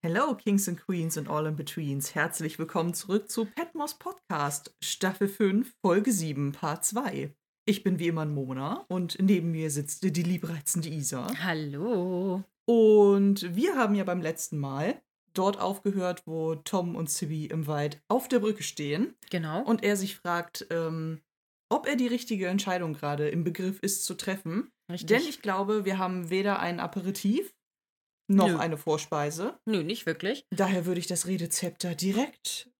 Hello, Kings and Queens and all in betweens. Herzlich willkommen zurück zu Petmos Podcast, Staffel 5, Folge 7, Part 2. Ich bin wie immer Mona und neben mir sitzt die liebreizende Isa. Hallo. Und wir haben ja beim letzten Mal dort aufgehört, wo Tom und Sibby im Wald auf der Brücke stehen. Genau. Und er sich fragt, ähm, ob er die richtige Entscheidung gerade im Begriff ist zu treffen. Richtig. Denn ich glaube, wir haben weder ein Aperitif noch Nö. eine Vorspeise. Nö, nicht wirklich. Daher würde ich das Redezepter direkt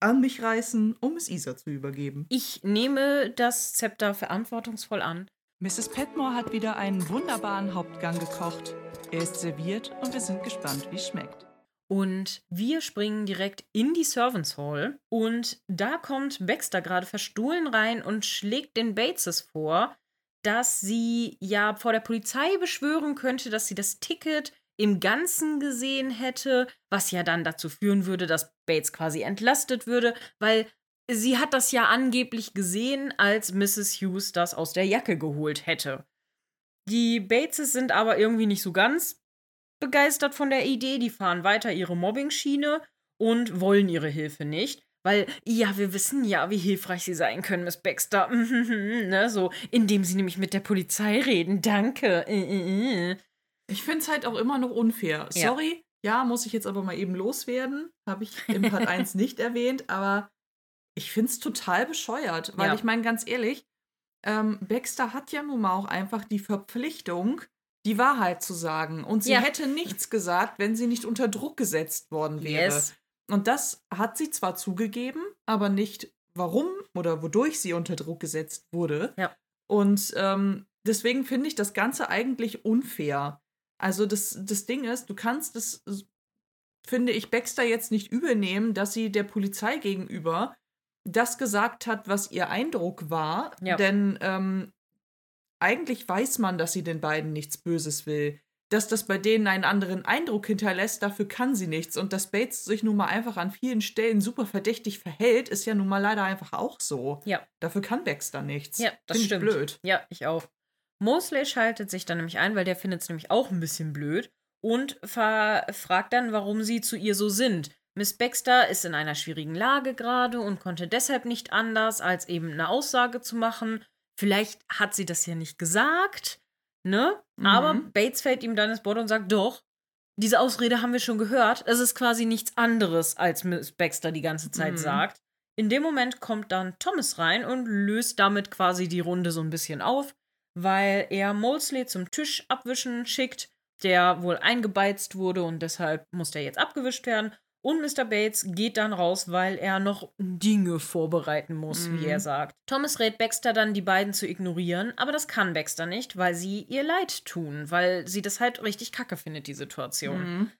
an mich reißen, um es Isa zu übergeben. Ich nehme das Zepter verantwortungsvoll an. Mrs. Petmore hat wieder einen wunderbaren Hauptgang gekocht. Er ist serviert und wir sind gespannt, wie es schmeckt. Und wir springen direkt in die Servants Hall. Und da kommt Baxter gerade verstohlen rein und schlägt den Bateses vor, dass sie ja vor der Polizei beschwören könnte, dass sie das Ticket im Ganzen gesehen hätte, was ja dann dazu führen würde, dass Bates quasi entlastet würde, weil sie hat das ja angeblich gesehen, als Mrs. Hughes das aus der Jacke geholt hätte. Die Bateses sind aber irgendwie nicht so ganz begeistert von der Idee, die fahren weiter ihre Mobbing-Schiene und wollen ihre Hilfe nicht. Weil, ja, wir wissen ja, wie hilfreich sie sein können, Miss Baxter. ne, so, indem sie nämlich mit der Polizei reden. Danke. Ich finde es halt auch immer noch unfair. Ja. Sorry, ja, muss ich jetzt aber mal eben loswerden. Habe ich im Part 1 nicht erwähnt, aber ich finde es total bescheuert. Weil Ja. ich meine, ganz ehrlich, ähm, Baxter hat ja nun mal auch einfach die Verpflichtung, die Wahrheit zu sagen. Und sie Ja. hätte nichts gesagt, wenn sie nicht unter Druck gesetzt worden wäre. Yes. Und das hat sie zwar zugegeben, aber nicht warum oder wodurch sie unter Druck gesetzt wurde. Ja. Und ähm, deswegen finde ich das Ganze eigentlich unfair. Also das, das Ding ist, du kannst das, finde ich, Baxter jetzt nicht übernehmen, dass sie der Polizei gegenüber das gesagt hat, was ihr Eindruck war. Ja. Denn ähm, eigentlich weiß man, dass sie den beiden nichts Böses will. Dass das bei denen einen anderen Eindruck hinterlässt, dafür kann sie nichts. Und dass Bates sich nun mal einfach an vielen Stellen super verdächtig verhält, ist ja nun mal leider einfach auch so. Ja. Dafür kann Baxter nichts. Ja, das Find stimmt. Blöd. Ja, ich auch. Mosley schaltet sich dann nämlich ein, weil der findet es nämlich auch ein bisschen blöd und fragt dann, warum sie zu ihr so sind. Miss Baxter ist in einer schwierigen Lage gerade und konnte deshalb nicht anders, als eben eine Aussage zu machen. Vielleicht hat sie das ja nicht gesagt, ne? Mhm. Aber Bates fällt ihm dann ins Wort und sagt, doch, diese Ausrede haben wir schon gehört. Es ist quasi nichts anderes, als Miss Baxter die ganze Zeit Mhm. sagt. In dem Moment kommt dann Thomas rein und löst damit quasi die Runde so ein bisschen auf, weil er Molesley zum Tisch abwischen schickt, der wohl eingebeizt wurde und deshalb muss der jetzt abgewischt werden. Und Mr. Bates geht dann raus, weil er noch Dinge vorbereiten muss, Mhm. wie er sagt. Thomas rät Baxter dann, die beiden zu ignorieren, aber das kann Baxter nicht, weil sie ihr leid tun, weil sie das halt richtig kacke findet, die Situation. Mhm.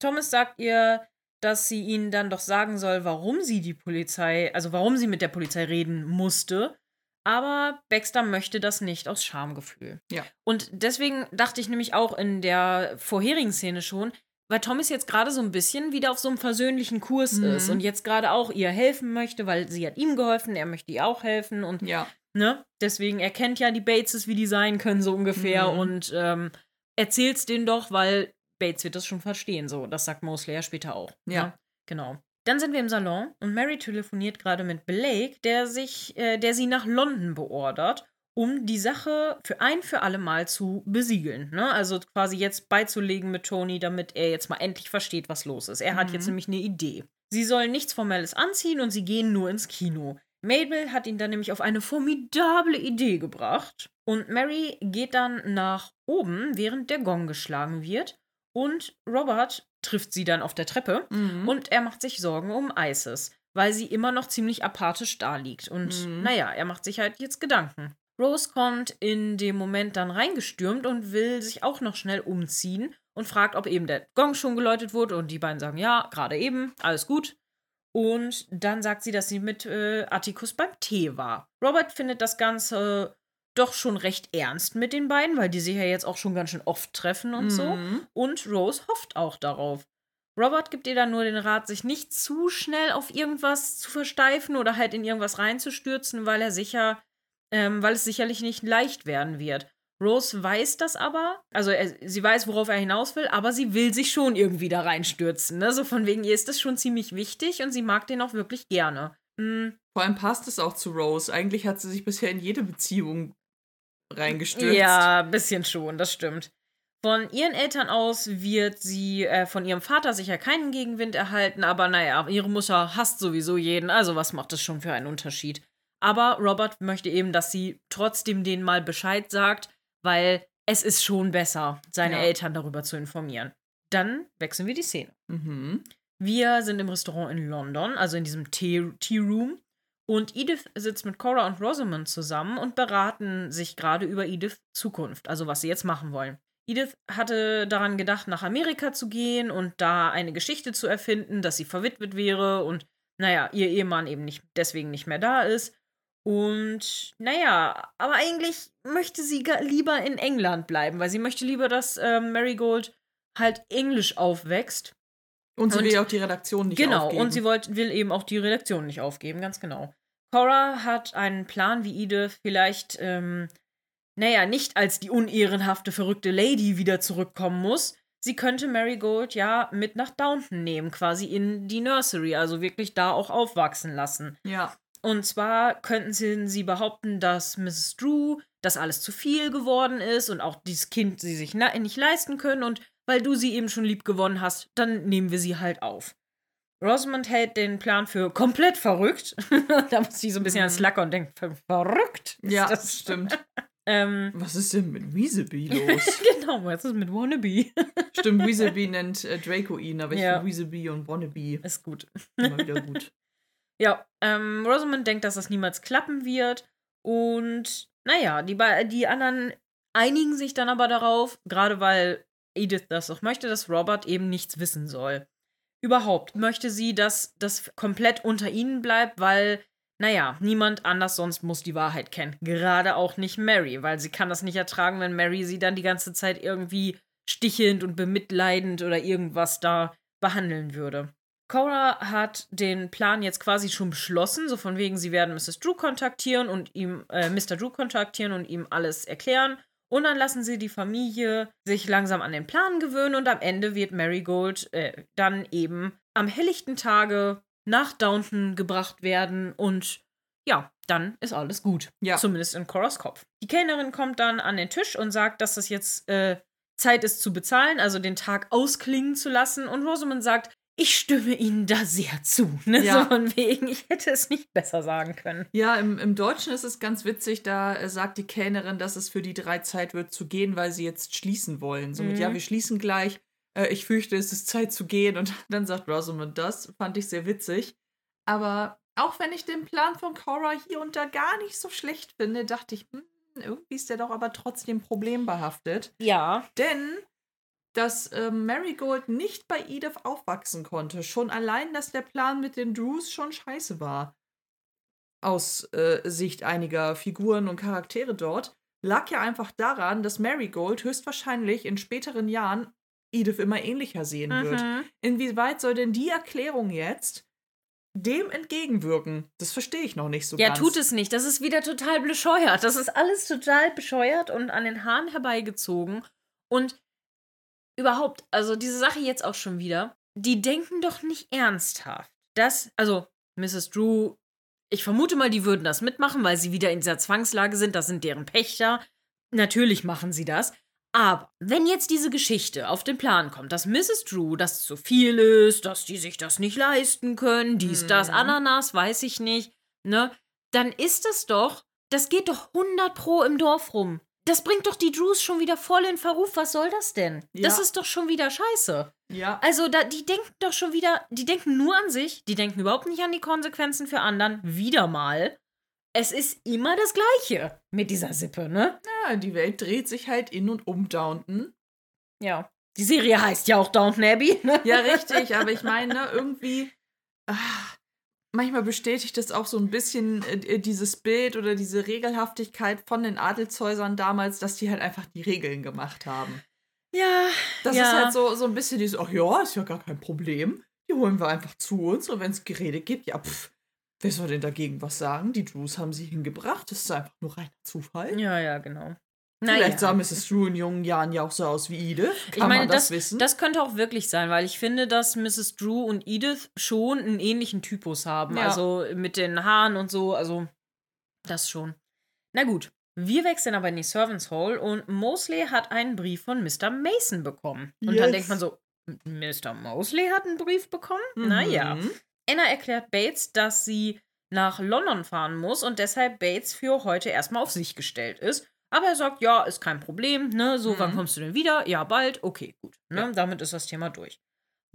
Thomas sagt ihr, dass sie ihnen dann doch sagen soll, warum sie die Polizei, also warum sie mit der Polizei reden musste. Aber Baxter möchte das nicht aus Schamgefühl. Ja. Und deswegen dachte ich nämlich auch in der vorherigen Szene schon, weil Thomas jetzt gerade so ein bisschen wieder auf so einem versöhnlichen Kurs Mhm. ist und jetzt gerade auch ihr helfen möchte, weil sie hat ihm geholfen, er möchte ihr auch helfen und Ja. ne? Deswegen er kennt ja die Bateses, wie die sein können, so ungefähr. Mhm. Und ähm, erzählt's denen doch, weil Bates wird das schon verstehen. So, das sagt Mosley ja später auch. Ja. Ne? Genau. Dann sind wir im Salon und Mary telefoniert gerade mit Blake, der sich, äh, der sie nach London beordert, um die Sache für ein für alle Mal zu besiegeln. Ne? Also quasi jetzt beizulegen mit Tony, damit er jetzt mal endlich versteht, was los ist. Er hat Mhm. jetzt nämlich eine Idee. Sie sollen nichts Formelles anziehen und sie gehen nur ins Kino. Mabel hat ihn dann nämlich auf eine formidable Idee gebracht. Und Mary geht dann nach oben, während der Gong geschlagen wird. Und Robert trifft sie dann auf der Treppe. Mhm. Und er macht sich Sorgen um Isis, weil sie immer noch ziemlich apathisch da liegt. Und Mhm. naja, er macht sich halt jetzt Gedanken. Rose kommt in dem Moment dann reingestürmt und will sich auch noch schnell umziehen und fragt, ob eben der Gong schon geläutet wurde. Und die beiden sagen, ja, gerade eben, alles gut. Und dann sagt sie, dass sie mit äh, Atticus beim Tee war. Robert findet das Ganze doch schon recht ernst mit den beiden, weil die sich ja jetzt auch schon ganz schön oft treffen und so. Mhm. Und Rose hofft auch darauf. Robert gibt ihr dann nur den Rat, sich nicht zu schnell auf irgendwas zu versteifen oder halt in irgendwas reinzustürzen, weil er sicher, ähm, weil es sicherlich nicht leicht werden wird. Rose weiß das aber, also er, sie weiß, worauf er hinaus will, aber sie will sich schon irgendwie da reinstürzen. Ne? So von wegen, ihr ist das schon ziemlich wichtig und sie mag den auch wirklich gerne. Mhm. Vor allem passt es auch zu Rose. Eigentlich hat sie sich bisher in jede Beziehung reingestürzt. Ja, ein bisschen schon, das stimmt. Von ihren Eltern aus wird sie äh, von ihrem Vater sicher keinen Gegenwind erhalten, aber naja, ihre Mutter hasst sowieso jeden, also was macht das schon für einen Unterschied? Aber Robert möchte eben, dass sie trotzdem denen mal Bescheid sagt, weil es ist schon besser, seine ja. Eltern darüber zu informieren. Dann wechseln wir die Szene. Mhm. Wir sind im Restaurant in London, also in diesem Tea, Tea Room. Und Edith sitzt mit Cora und Rosamond zusammen und beraten sich gerade über Ediths Zukunft, also was sie jetzt machen wollen. Edith hatte daran gedacht, nach Amerika zu gehen und da eine Geschichte zu erfinden, dass sie verwitwet wäre und, naja, ihr Ehemann eben nicht, deswegen nicht mehr da ist. Und, naja, aber eigentlich möchte sie lieber in England bleiben, weil sie möchte lieber, dass äh, Marigold halt Englisch aufwächst. Und sie und, will ja auch die Redaktion nicht genau, aufgeben. Genau, und sie wollt, will eben auch die Redaktion nicht aufgeben, ganz genau. Cora hat einen Plan, wie Edith vielleicht ähm, naja, nicht als die unehrenhafte, verrückte Lady wieder zurückkommen muss. Sie könnte Marigold ja mit nach Downton nehmen, quasi in die Nursery, also wirklich da auch aufwachsen lassen. Ja. Und zwar könnten sie, sie behaupten, dass Mrs. Drew das alles zu viel geworden ist und auch dieses Kind sie sich nicht leisten können und weil du sie eben schon lieb gewonnen hast, dann nehmen wir sie halt auf. Rosamond hält den Plan für komplett verrückt. da muss sie so ein bisschen mhm. an Slacker und denkt, verrückt? Ja, das stimmt. Ähm, was ist denn mit Weaselby los? genau, was ist mit Wannabe? Stimmt, Weaselby nennt äh, Draco ihn, aber ich ja. finde Weaselby und Wannabe ist gut. Immer wieder gut. ja, ähm, Rosamund denkt, dass das niemals klappen wird. Und naja, die, die anderen einigen sich dann aber darauf, gerade weil Edith das auch möchte, dass Robert eben nichts wissen soll. Überhaupt möchte sie, dass das komplett unter ihnen bleibt, weil naja, niemand anders sonst muss die Wahrheit kennen. Gerade auch nicht Mary, weil sie kann das nicht ertragen, wenn Mary sie dann die ganze Zeit irgendwie stichelnd und bemitleidend oder irgendwas da behandeln würde. Cora hat den Plan jetzt quasi schon beschlossen, so von wegen, sie werden Mrs. Drew kontaktieren und ihm, äh, Mr. Drew kontaktieren und ihm alles erklären. Und dann lassen sie die Familie sich langsam an den Plan gewöhnen und am Ende wird Marigold äh, dann eben am helllichten Tage nach Downton gebracht werden und ja, dann ist alles gut. Ja. Zumindest in Coras Kopf. Die Kellnerin kommt dann an den Tisch und sagt, dass das jetzt äh, Zeit ist zu bezahlen, also den Tag ausklingen zu lassen. Und Rosamund sagt, ich stimme Ihnen da sehr zu. Ne? Ja. So von wegen, ich hätte es nicht besser sagen können. Ja, im, im Deutschen ist es ganz witzig, da äh, sagt die Kellnerin, dass es für die drei Zeit wird zu gehen, weil sie jetzt schließen wollen. Somit, mhm. ja, wir schließen gleich. Äh, ich fürchte, es ist Zeit zu gehen. Und dann sagt Rosamund das. Fand ich sehr witzig. Aber auch wenn ich den Plan von Cora hier und da gar nicht so schlecht finde, dachte ich, hm, irgendwie ist der doch aber trotzdem problembehaftet. Ja. Denn dass äh, Marigold nicht bei Edith aufwachsen konnte. Schon allein, dass der Plan mit den Drews schon scheiße war. Aus äh, Sicht einiger Figuren und Charaktere dort, lag ja einfach daran, dass Marigold höchstwahrscheinlich in späteren Jahren Edith immer ähnlicher sehen mhm. wird. Inwieweit soll denn die Erklärung jetzt dem entgegenwirken. Das verstehe ich noch nicht so ja, ganz. Ja, tut es nicht. Das ist wieder total bescheuert. Das ist alles total bescheuert und an den Haaren herbeigezogen. Und überhaupt, also diese Sache jetzt auch schon wieder, die denken doch nicht ernsthaft. Das, also Mrs. Drew, ich vermute mal, die würden das mitmachen, weil sie wieder in dieser Zwangslage sind. Das sind deren Pächter. Natürlich machen sie das. Aber wenn jetzt diese Geschichte auf den Plan kommt, dass Mrs. Drew das zu viel ist, dass die sich das nicht leisten können, dies, mhm. das, Ananas, weiß ich nicht, ne, dann ist das doch, das geht doch 100 pro im Dorf rum. Das bringt doch die Drews schon wieder voll in Verruf. Was soll das denn? Ja. Das ist doch schon wieder scheiße. Ja. Also, da, die denken doch schon wieder, die denken nur an sich, die denken überhaupt nicht an die Konsequenzen für anderen. Wieder mal es ist immer das Gleiche mit dieser Sippe, ne? Ja, die Welt dreht sich halt in und um Downton. Ja. Die Serie heißt ja auch Downton Abbey, ne? Ja, richtig, aber ich meine, ne, irgendwie. Ach, manchmal bestätigt das auch so ein bisschen äh, dieses Bild oder diese Regelhaftigkeit von den Adelshäusern damals, dass die halt einfach die Regeln gemacht haben. Ja. Das ja. ist halt so, so ein bisschen dieses, ach ja, ist ja gar kein Problem. Die holen wir einfach zu uns und wenn es Gerede gibt, ja, pff, Wer soll denn dagegen was sagen? Die Drews haben sie hingebracht. Das ist einfach nur reiner Zufall. Ja, ja, genau. Naja. Vielleicht sah Mrs. Drew in jungen Jahren ja auch so aus wie Edith. Kann Ich meine, man das, das, wissen? das könnte auch wirklich sein, weil ich finde, dass Mrs. Drew und Edith schon einen ähnlichen Typus haben. Ja. Also mit den Haaren und so, also das schon. Na gut, wir wechseln aber in die Servants Hall und Mosley hat einen Brief von Mr. Mason bekommen. Und dann Yes. denkt man so, Mr. Mosley hat einen Brief bekommen? Mhm. Naja. Anna erklärt Bates, dass sie nach London fahren muss und deshalb Bates für heute erstmal auf sich gestellt ist. Aber er sagt, ja, ist kein Problem, ne? So, wann Mhm. kommst du denn wieder? Ja, bald. Okay, gut. Ne? Ja. Damit ist das Thema durch.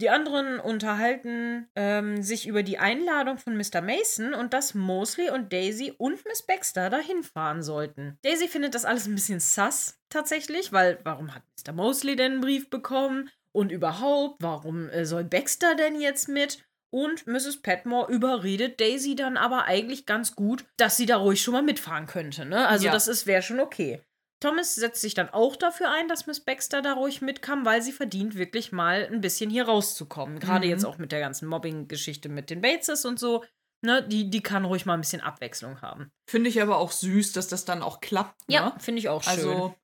Die anderen unterhalten ähm, sich über die Einladung von Mr. Mason und dass Mosley und Daisy und Miss Baxter dahin fahren sollten. Daisy findet das alles ein bisschen sass tatsächlich, weil warum hat Mr. Mosley denn einen Brief bekommen? Und überhaupt, warum äh, soll Baxter denn jetzt mit? Und Mrs. Petmore überredet Daisy dann aber eigentlich ganz gut, dass sie da ruhig schon mal mitfahren könnte. Ne? Also Ja. das ist wäre schon okay. Thomas setzt sich dann auch dafür ein, dass Miss Baxter da ruhig mitkam, weil sie verdient, wirklich mal ein bisschen hier rauszukommen. Gerade Mhm. jetzt auch mit der ganzen Mobbing-Geschichte mit den Bateses und so. Ne, die, die kann ruhig mal ein bisschen Abwechslung haben. Finde ich aber auch süß, dass das dann auch klappt. Ja, Ne? finde ich auch schön. Also,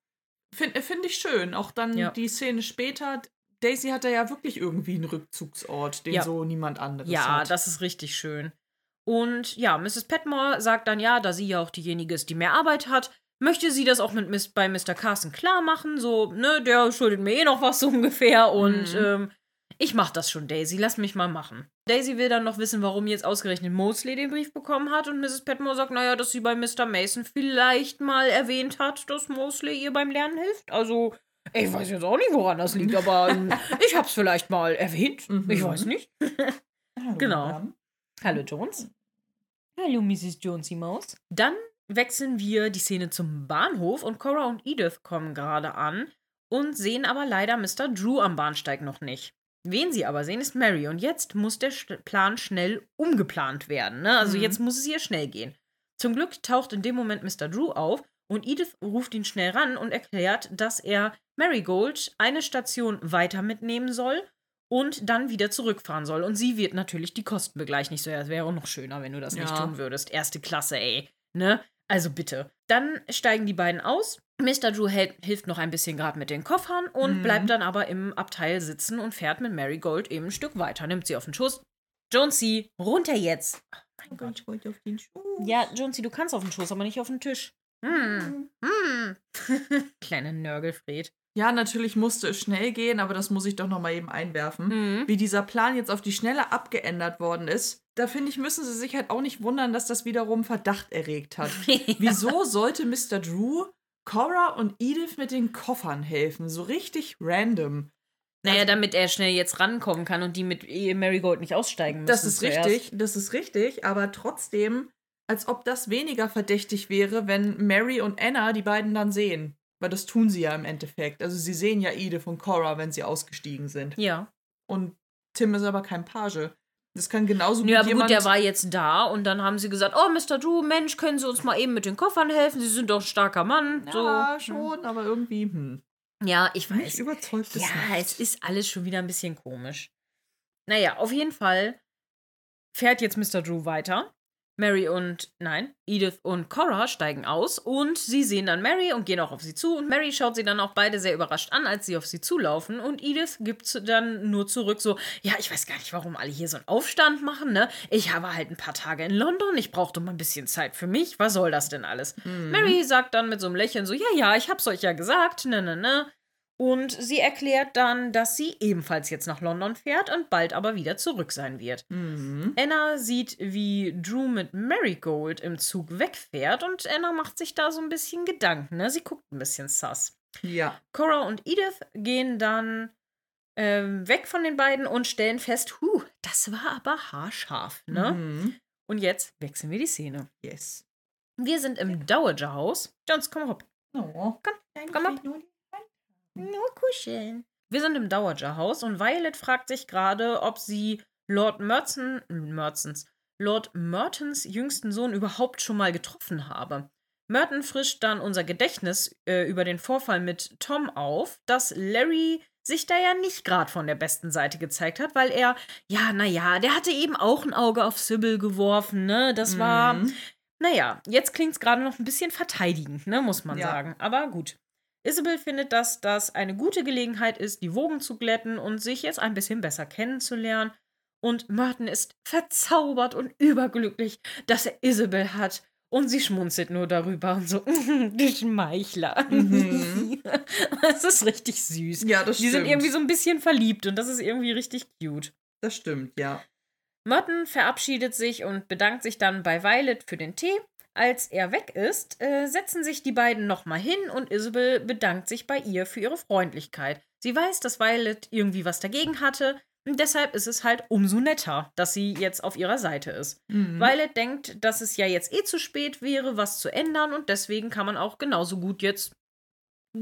finde find ich schön. Auch dann Ja. die Szene später. Daisy hat da ja wirklich irgendwie einen Rückzugsort, den Ja. so niemand anderes Ja, hat. das ist richtig schön. Und ja, Mrs. Petmore sagt dann ja, da sie ja auch diejenige ist, die mehr Arbeit hat, möchte sie das auch mit Miss, bei Mr. Carson klar machen. So, ne, der schuldet mir eh noch was so ungefähr. Und Mhm. ähm, ich mach das schon, Daisy, lass mich mal machen. Daisy will dann noch wissen, warum jetzt ausgerechnet Mosley den Brief bekommen hat. Und Mrs. Petmore sagt, naja, dass sie bei Mr. Mason vielleicht mal erwähnt hat, dass Mosley ihr beim Lernen hilft. Also, ich weiß jetzt auch nicht, woran das liegt, aber ähm, ich hab's vielleicht mal erwähnt. Mhm. Ich weiß nicht. Hallo, genau. Madame. Hallo Jones. Hallo Mrs. Jonesy Maus. Dann wechseln wir die Szene zum Bahnhof und Cora und Edith kommen gerade an und sehen aber leider Mr. Drew am Bahnsteig noch nicht. Wen sie aber sehen, ist Mary und jetzt muss der Plan schnell umgeplant werden. Ne? Also Mhm. jetzt muss es hier schnell gehen. Zum Glück taucht in dem Moment Mr. Drew auf und Edith ruft ihn schnell ran und erklärt, dass er Marigold eine Station weiter mitnehmen soll und dann wieder zurückfahren soll. Und sie wird natürlich die Kosten begleichen. Ich so, ja, es wäre auch noch schöner, wenn du das nicht Ja. tun würdest. Erste Klasse, ey. Ne? Also bitte. Dann steigen die beiden aus. Mr. Drew hält, hilft noch ein bisschen gerade mit den Koffern und Mhm. bleibt dann aber im Abteil sitzen und fährt mit Marigold eben ein Stück weiter. Nimmt sie auf den Schoß. Jonesy, runter jetzt. Oh mein Gott. Ich wollte auf den Schuh. Ja, Jonesy, du kannst auf den Schoß, aber nicht auf den Tisch. Hm. Hm. Kleine Nörgelfred. Ja, natürlich musste es schnell gehen, aber das muss ich doch noch mal eben einwerfen. Mhm. Wie dieser Plan jetzt auf die Schnelle abgeändert worden ist, da finde ich, müssen sie sich halt auch nicht wundern, dass das wiederum Verdacht erregt hat. Wieso sollte Mr. Drew Cora und Edith mit den Koffern helfen? So richtig random. Naja, damit er schnell jetzt rankommen kann und die mit ihr Marigold nicht aussteigen müssen. Das ist zuerst. richtig, das ist richtig, aber trotzdem, als ob das weniger verdächtig wäre, wenn Mary und Anna die beiden dann sehen. Weil das tun sie ja im Endeffekt. Also sie sehen ja Edith und Cora, wenn sie ausgestiegen sind. Ja. Und Tim ist aber kein Page. Das kann genauso gut Ja, aber gut, der war jetzt da und dann haben sie gesagt, oh, Mr. Drew, Mensch, können Sie uns mal eben mit den Koffern helfen? Sie sind doch ein starker Mann. ja, so. schon, aber irgendwie, hm. Ja, ich Mich weiß. überzeugt es Ja, nicht. es ist alles schon wieder ein bisschen komisch. Naja, auf jeden Fall fährt jetzt Mr. Drew weiter. Mary und, nein, Edith und Cora steigen aus und sie sehen dann Mary und gehen auch auf sie zu. Und Mary schaut sie dann auch beide sehr überrascht an, als sie auf sie zulaufen. Und Edith gibt dann nur zurück so, ja, ich weiß gar nicht, warum alle hier so einen Aufstand machen, ne? Ich habe halt ein paar Tage in London, ich brauchte mal ein bisschen Zeit für mich. Was soll das denn alles? Mhm. Mary sagt dann mit so einem Lächeln so, ja, ja, ich hab's euch ja gesagt, ne, ne, ne. Und sie erklärt dann, dass sie ebenfalls jetzt nach London fährt und bald aber wieder zurück sein wird. Mhm. Anna sieht, wie Drew mit Marigold im Zug wegfährt und Anna macht sich da so ein bisschen Gedanken, ne? Sie guckt ein bisschen sass. Ja. Cora und Edith gehen dann ähm, weg von den beiden und stellen fest, huh, das war aber haarscharf, ne? Mhm. Und jetzt wechseln wir die Szene. Yes. Wir sind im Dowager Haus. Jones, komm hopp. Oh. Komm, komm ab. Nur kuscheln. Wir sind im Dowager Haus und Violet fragt sich gerade, ob sie Lord Merton, Mertons, Lord Mertons jüngsten Sohn überhaupt schon mal getroffen habe. Merton frischt dann unser Gedächtnis äh, über den Vorfall mit Tom auf, dass Larry sich da ja nicht gerade von der besten Seite gezeigt hat, weil er, ja, naja, der hatte eben auch ein Auge auf Sybil geworfen, ne? Das war, Mhm. naja, jetzt klingt es gerade noch ein bisschen verteidigend, ne, muss man Ja. sagen. Aber gut. Isabel findet, dass das eine gute Gelegenheit ist, die Wogen zu glätten und sich jetzt ein bisschen besser kennenzulernen. Und Merton ist verzaubert und überglücklich, dass er Isabel hat. Und sie schmunzelt nur darüber und so, du Schmeichler. Mhm. Das ist richtig süß. Ja, das Die stimmt. sind irgendwie so ein bisschen verliebt und das ist irgendwie richtig cute. Das stimmt, ja. Merton verabschiedet sich und bedankt sich dann bei Violet für den Tee. Als er weg ist, äh, setzen sich die beiden nochmal hin und Isabel bedankt sich bei ihr für ihre Freundlichkeit. Sie weiß, dass Violet irgendwie was dagegen hatte. Und deshalb ist es halt umso netter, dass sie jetzt auf ihrer Seite ist. Mhm. Violet denkt, dass es ja jetzt eh zu spät wäre, was zu ändern und deswegen kann man auch genauso gut jetzt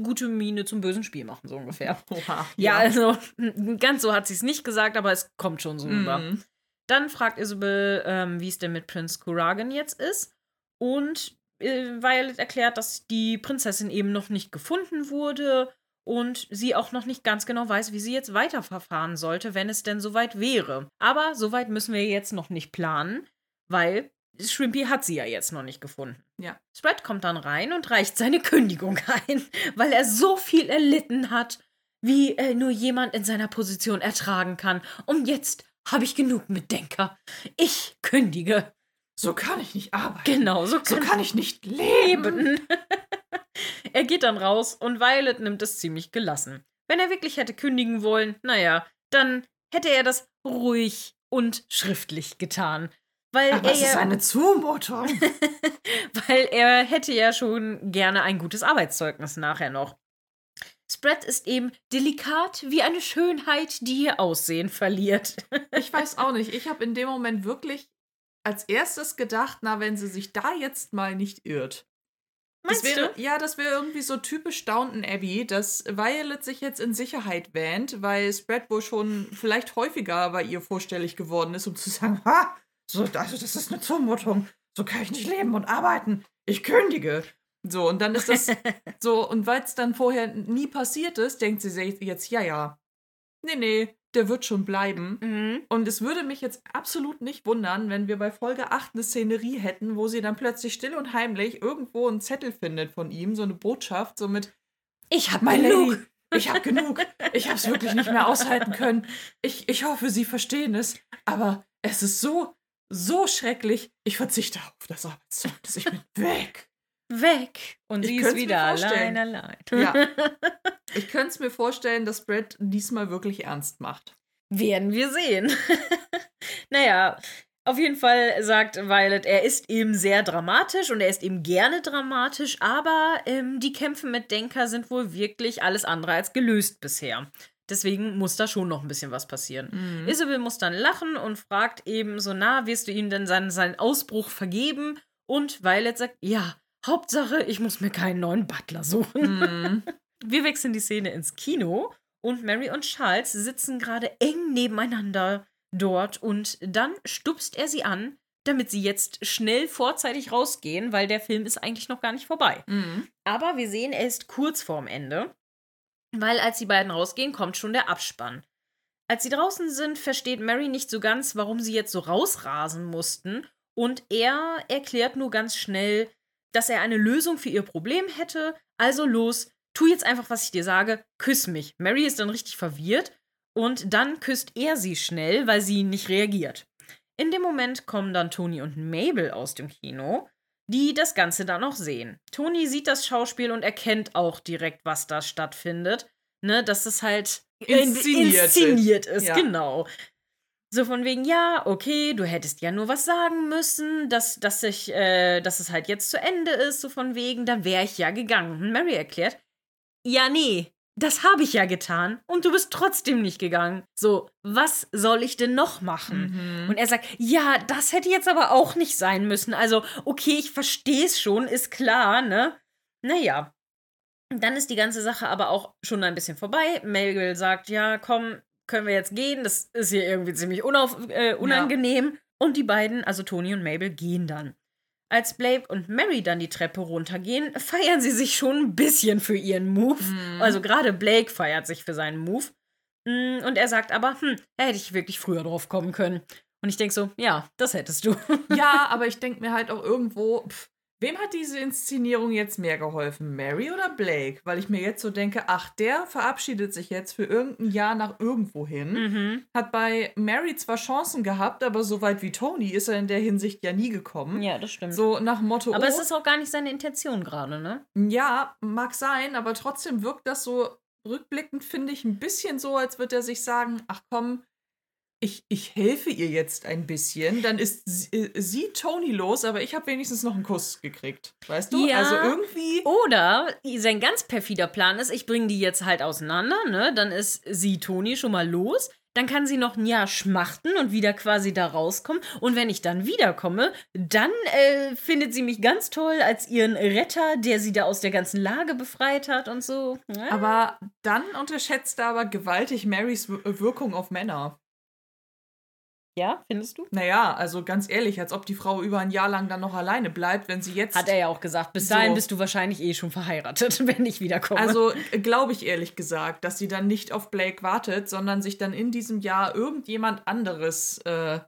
gute Miene zum bösen Spiel machen, so ungefähr. Oha, Ja, also ganz so hat sie es nicht gesagt, aber es kommt schon so rüber. Mhm. Dann fragt Isabel, ähm, wie es denn mit Prinz Kuragan jetzt ist. Und äh, Violet erklärt, dass die Prinzessin eben noch nicht gefunden wurde und sie auch noch nicht ganz genau weiß, wie sie jetzt weiterverfahren sollte, wenn es denn soweit wäre. Aber soweit müssen wir jetzt noch nicht planen, weil Shrimpy hat sie ja jetzt noch nicht gefunden. Ja. Spread kommt dann rein und reicht seine Kündigung ein, weil er so viel erlitten hat, wie äh, nur jemand in seiner Position ertragen kann. Und jetzt habe ich genug mit Denker. Ich kündige. So kann ich nicht arbeiten. Genau, so So kann, kann ich nicht leben. er geht dann raus und Violet nimmt es ziemlich gelassen. Wenn er wirklich hätte kündigen wollen, naja, dann hätte er das ruhig und schriftlich getan. Weil Aber er es ist eine Zumutung. weil er hätte ja schon gerne ein gutes Arbeitszeugnis nachher noch. Spread ist eben delikat wie eine Schönheit, die ihr Aussehen verliert. Ich weiß auch nicht. Ich habe in dem Moment wirklich als erstes gedacht, na, wenn sie sich da jetzt mal nicht irrt. Meinst das wäre, du? Ja, das wäre irgendwie so typisch Downton Abbey, dass Violet sich jetzt in Sicherheit wähnt, weil Spread wohl schon vielleicht häufiger bei ihr vorstellig geworden ist, um zu sagen, ha, so, also das ist eine Zumutung. So kann ich nicht leben und arbeiten. Ich kündige. So, und dann ist das so, und weil es dann vorher nie passiert ist, denkt sie sich jetzt, ja, ja, nee, nee, der wird schon bleiben. Mhm. Und es würde mich jetzt absolut nicht wundern, wenn wir bei Folge 8 eine Szenerie hätten, wo sie dann plötzlich still und heimlich irgendwo einen Zettel findet von ihm, so eine Botschaft, so mit Ich hab My genug. Ich hab genug. Ich hab's wirklich nicht mehr aushalten können. Ich, ich hoffe, Sie verstehen es. Aber es ist so, so schrecklich. Ich verzichte auf das Arbeitszeugnis. Ich bin weg. Weg. Und Ich sie ist wieder allein, allein. Ja. Ich könnte es mir vorstellen, dass Brad diesmal wirklich ernst macht. Werden wir sehen. naja, auf jeden Fall sagt Violet, er ist eben sehr dramatisch und er ist eben gerne dramatisch, aber ähm, die Kämpfe mit Denker sind wohl wirklich alles andere als gelöst bisher. Deswegen muss da schon noch ein bisschen was passieren. Mhm. Isabel muss dann lachen und fragt eben so, na, wirst du ihm denn seinen, seinen Ausbruch vergeben? Und Violet sagt, ja, Hauptsache, ich muss mir keinen neuen Butler suchen. Mhm. Wir wechseln die Szene ins Kino und Mary und Charles sitzen gerade eng nebeneinander dort und dann stupst er sie an, damit sie jetzt schnell vorzeitig rausgehen, weil der Film ist eigentlich noch gar nicht vorbei. Mhm. Aber wir sehen, er ist kurz vorm Ende, weil als die beiden rausgehen, kommt schon der Abspann. Als sie draußen sind, versteht Mary nicht so ganz, warum sie jetzt so rausrasen mussten und er erklärt nur ganz schnell, dass er eine Lösung für ihr Problem hätte. Also los, tu jetzt einfach, was ich dir sage, küss mich. Mary ist dann richtig verwirrt und dann küsst er sie schnell, weil sie nicht reagiert. In dem Moment kommen dann Toni und Mabel aus dem Kino, die das Ganze dann auch sehen. Toni sieht das Schauspiel und erkennt auch direkt, was da stattfindet. Ne, dass es halt Inszeniert ist. inszeniert ist, Ja. genau. So von wegen, ja, okay, du hättest ja nur was sagen müssen, dass, dass, ich, äh, dass es halt jetzt zu Ende ist, so von wegen, dann wäre ich ja gegangen. Und Mary erklärt, ja, nee, das habe ich ja getan und du bist trotzdem nicht gegangen. So, was soll ich denn noch machen? Mhm. Und er sagt, ja, das hätte jetzt aber auch nicht sein müssen. Also, okay, ich verstehe es schon, ist klar, ne? Naja. Dann ist die ganze Sache aber auch schon ein bisschen vorbei. Mabel sagt, ja, komm, können wir jetzt gehen? Das ist hier irgendwie ziemlich unauf äh, unangenehm. Und die beiden, also Toni und Mabel, gehen dann. Als Blake und Mary dann die Treppe runtergehen, feiern sie sich schon ein bisschen für ihren Move. Mhm. Also gerade Blake feiert sich für seinen Move. Mm, Und er sagt aber, hm, da hätte ich wirklich früher drauf kommen können. Und ich denke so, ja, das hättest du. Ja, aber ich denke mir halt auch irgendwo, pff, Wem hat diese Inszenierung jetzt mehr geholfen, Mary oder Blake? Weil ich mir jetzt so denke, ach, der verabschiedet sich jetzt für irgendein Jahr nach irgendwo hin. Mhm. Hat bei Mary zwar Chancen gehabt, aber so weit wie Tony ist er in der Hinsicht ja nie gekommen. Ja, das stimmt. So nach Motto, aber oh, es ist auch gar nicht seine Intention gerade, ne? ja, mag sein, aber trotzdem wirkt das so rückblickend, finde ich, ein bisschen so, als würde er sich sagen, ach komm, ich, ich helfe ihr jetzt ein bisschen, dann ist sie, äh, sie Tony los, aber ich habe wenigstens noch einen Kuss gekriegt. Weißt du? Ja. Also irgendwie. Oder sein ganz perfider Plan ist, ich bringe die jetzt halt auseinander, ne? Dann ist sie Toni schon mal los. Dann kann sie noch ein Jahr schmachten und wieder quasi da rauskommen. Und wenn ich dann wiederkomme, dann äh, findet sie mich ganz toll als ihren Retter, der sie da aus der ganzen Lage befreit hat und so. Ja. Aber dann unterschätzt er aber gewaltig Marys Wir- Wirkung auf Männer. Ja, findest du? Naja, also ganz ehrlich, als ob die Frau über ein Jahr lang dann noch alleine bleibt, wenn sie jetzt. Hat er ja auch gesagt. Bis So. dahin bist du wahrscheinlich eh schon verheiratet, wenn ich wiederkomme. Also glaube ich ehrlich gesagt, dass sie dann nicht auf Blake wartet, sondern sich dann in diesem Jahr irgendjemand anderes äh,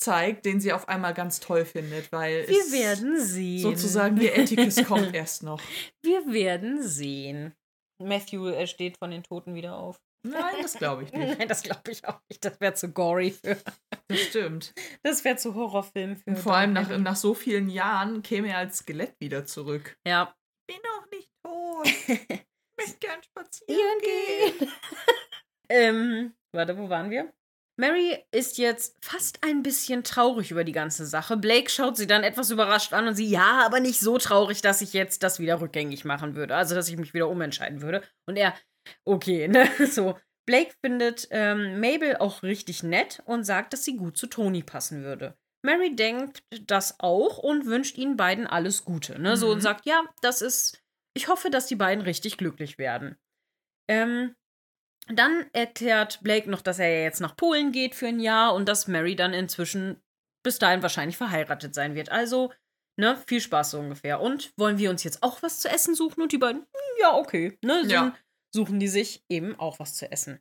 zeigt, den sie auf einmal ganz toll findet, weil wir es werden sehen. sozusagen ihr Etiquette kommt erst noch. Wir werden sehen. Matthew äh, steht von den Toten wieder auf. Nein, das glaube ich nicht. Nein, das glaube ich auch nicht. Das wäre zu gory für. Das stimmt. Das wäre zu Horrorfilm für. Und vor allem nach, nach so vielen Jahren käme er als Skelett wieder zurück. Ja. Ich bin noch nicht tot. Ich möchte gern spazieren gehen. gehen. ähm, warte, wo waren wir? Mary ist jetzt fast ein bisschen traurig über die ganze Sache. Blake schaut sie dann etwas überrascht an und sie, ja, aber nicht so traurig, dass ich jetzt das wieder rückgängig machen würde. Also, dass ich mich wieder umentscheiden würde. Und er, okay, ne, so. Blake findet ähm, Mabel auch richtig nett und sagt, dass sie gut zu Tony passen würde. Mary denkt das auch und wünscht ihnen beiden alles Gute. Ne? So Mhm. und sagt, ja, das ist. Ich hoffe, dass die beiden richtig glücklich werden. Ähm, dann erklärt Blake noch, dass er ja jetzt nach Polen geht für ein Jahr und dass Mary dann inzwischen bis dahin wahrscheinlich verheiratet sein wird. Also, ne, viel Spaß so ungefähr. Und wollen wir uns jetzt auch was zu essen suchen? Und die beiden, "Hm, ja, okay. Ne, so Ja. Suchen die sich eben auch was zu essen.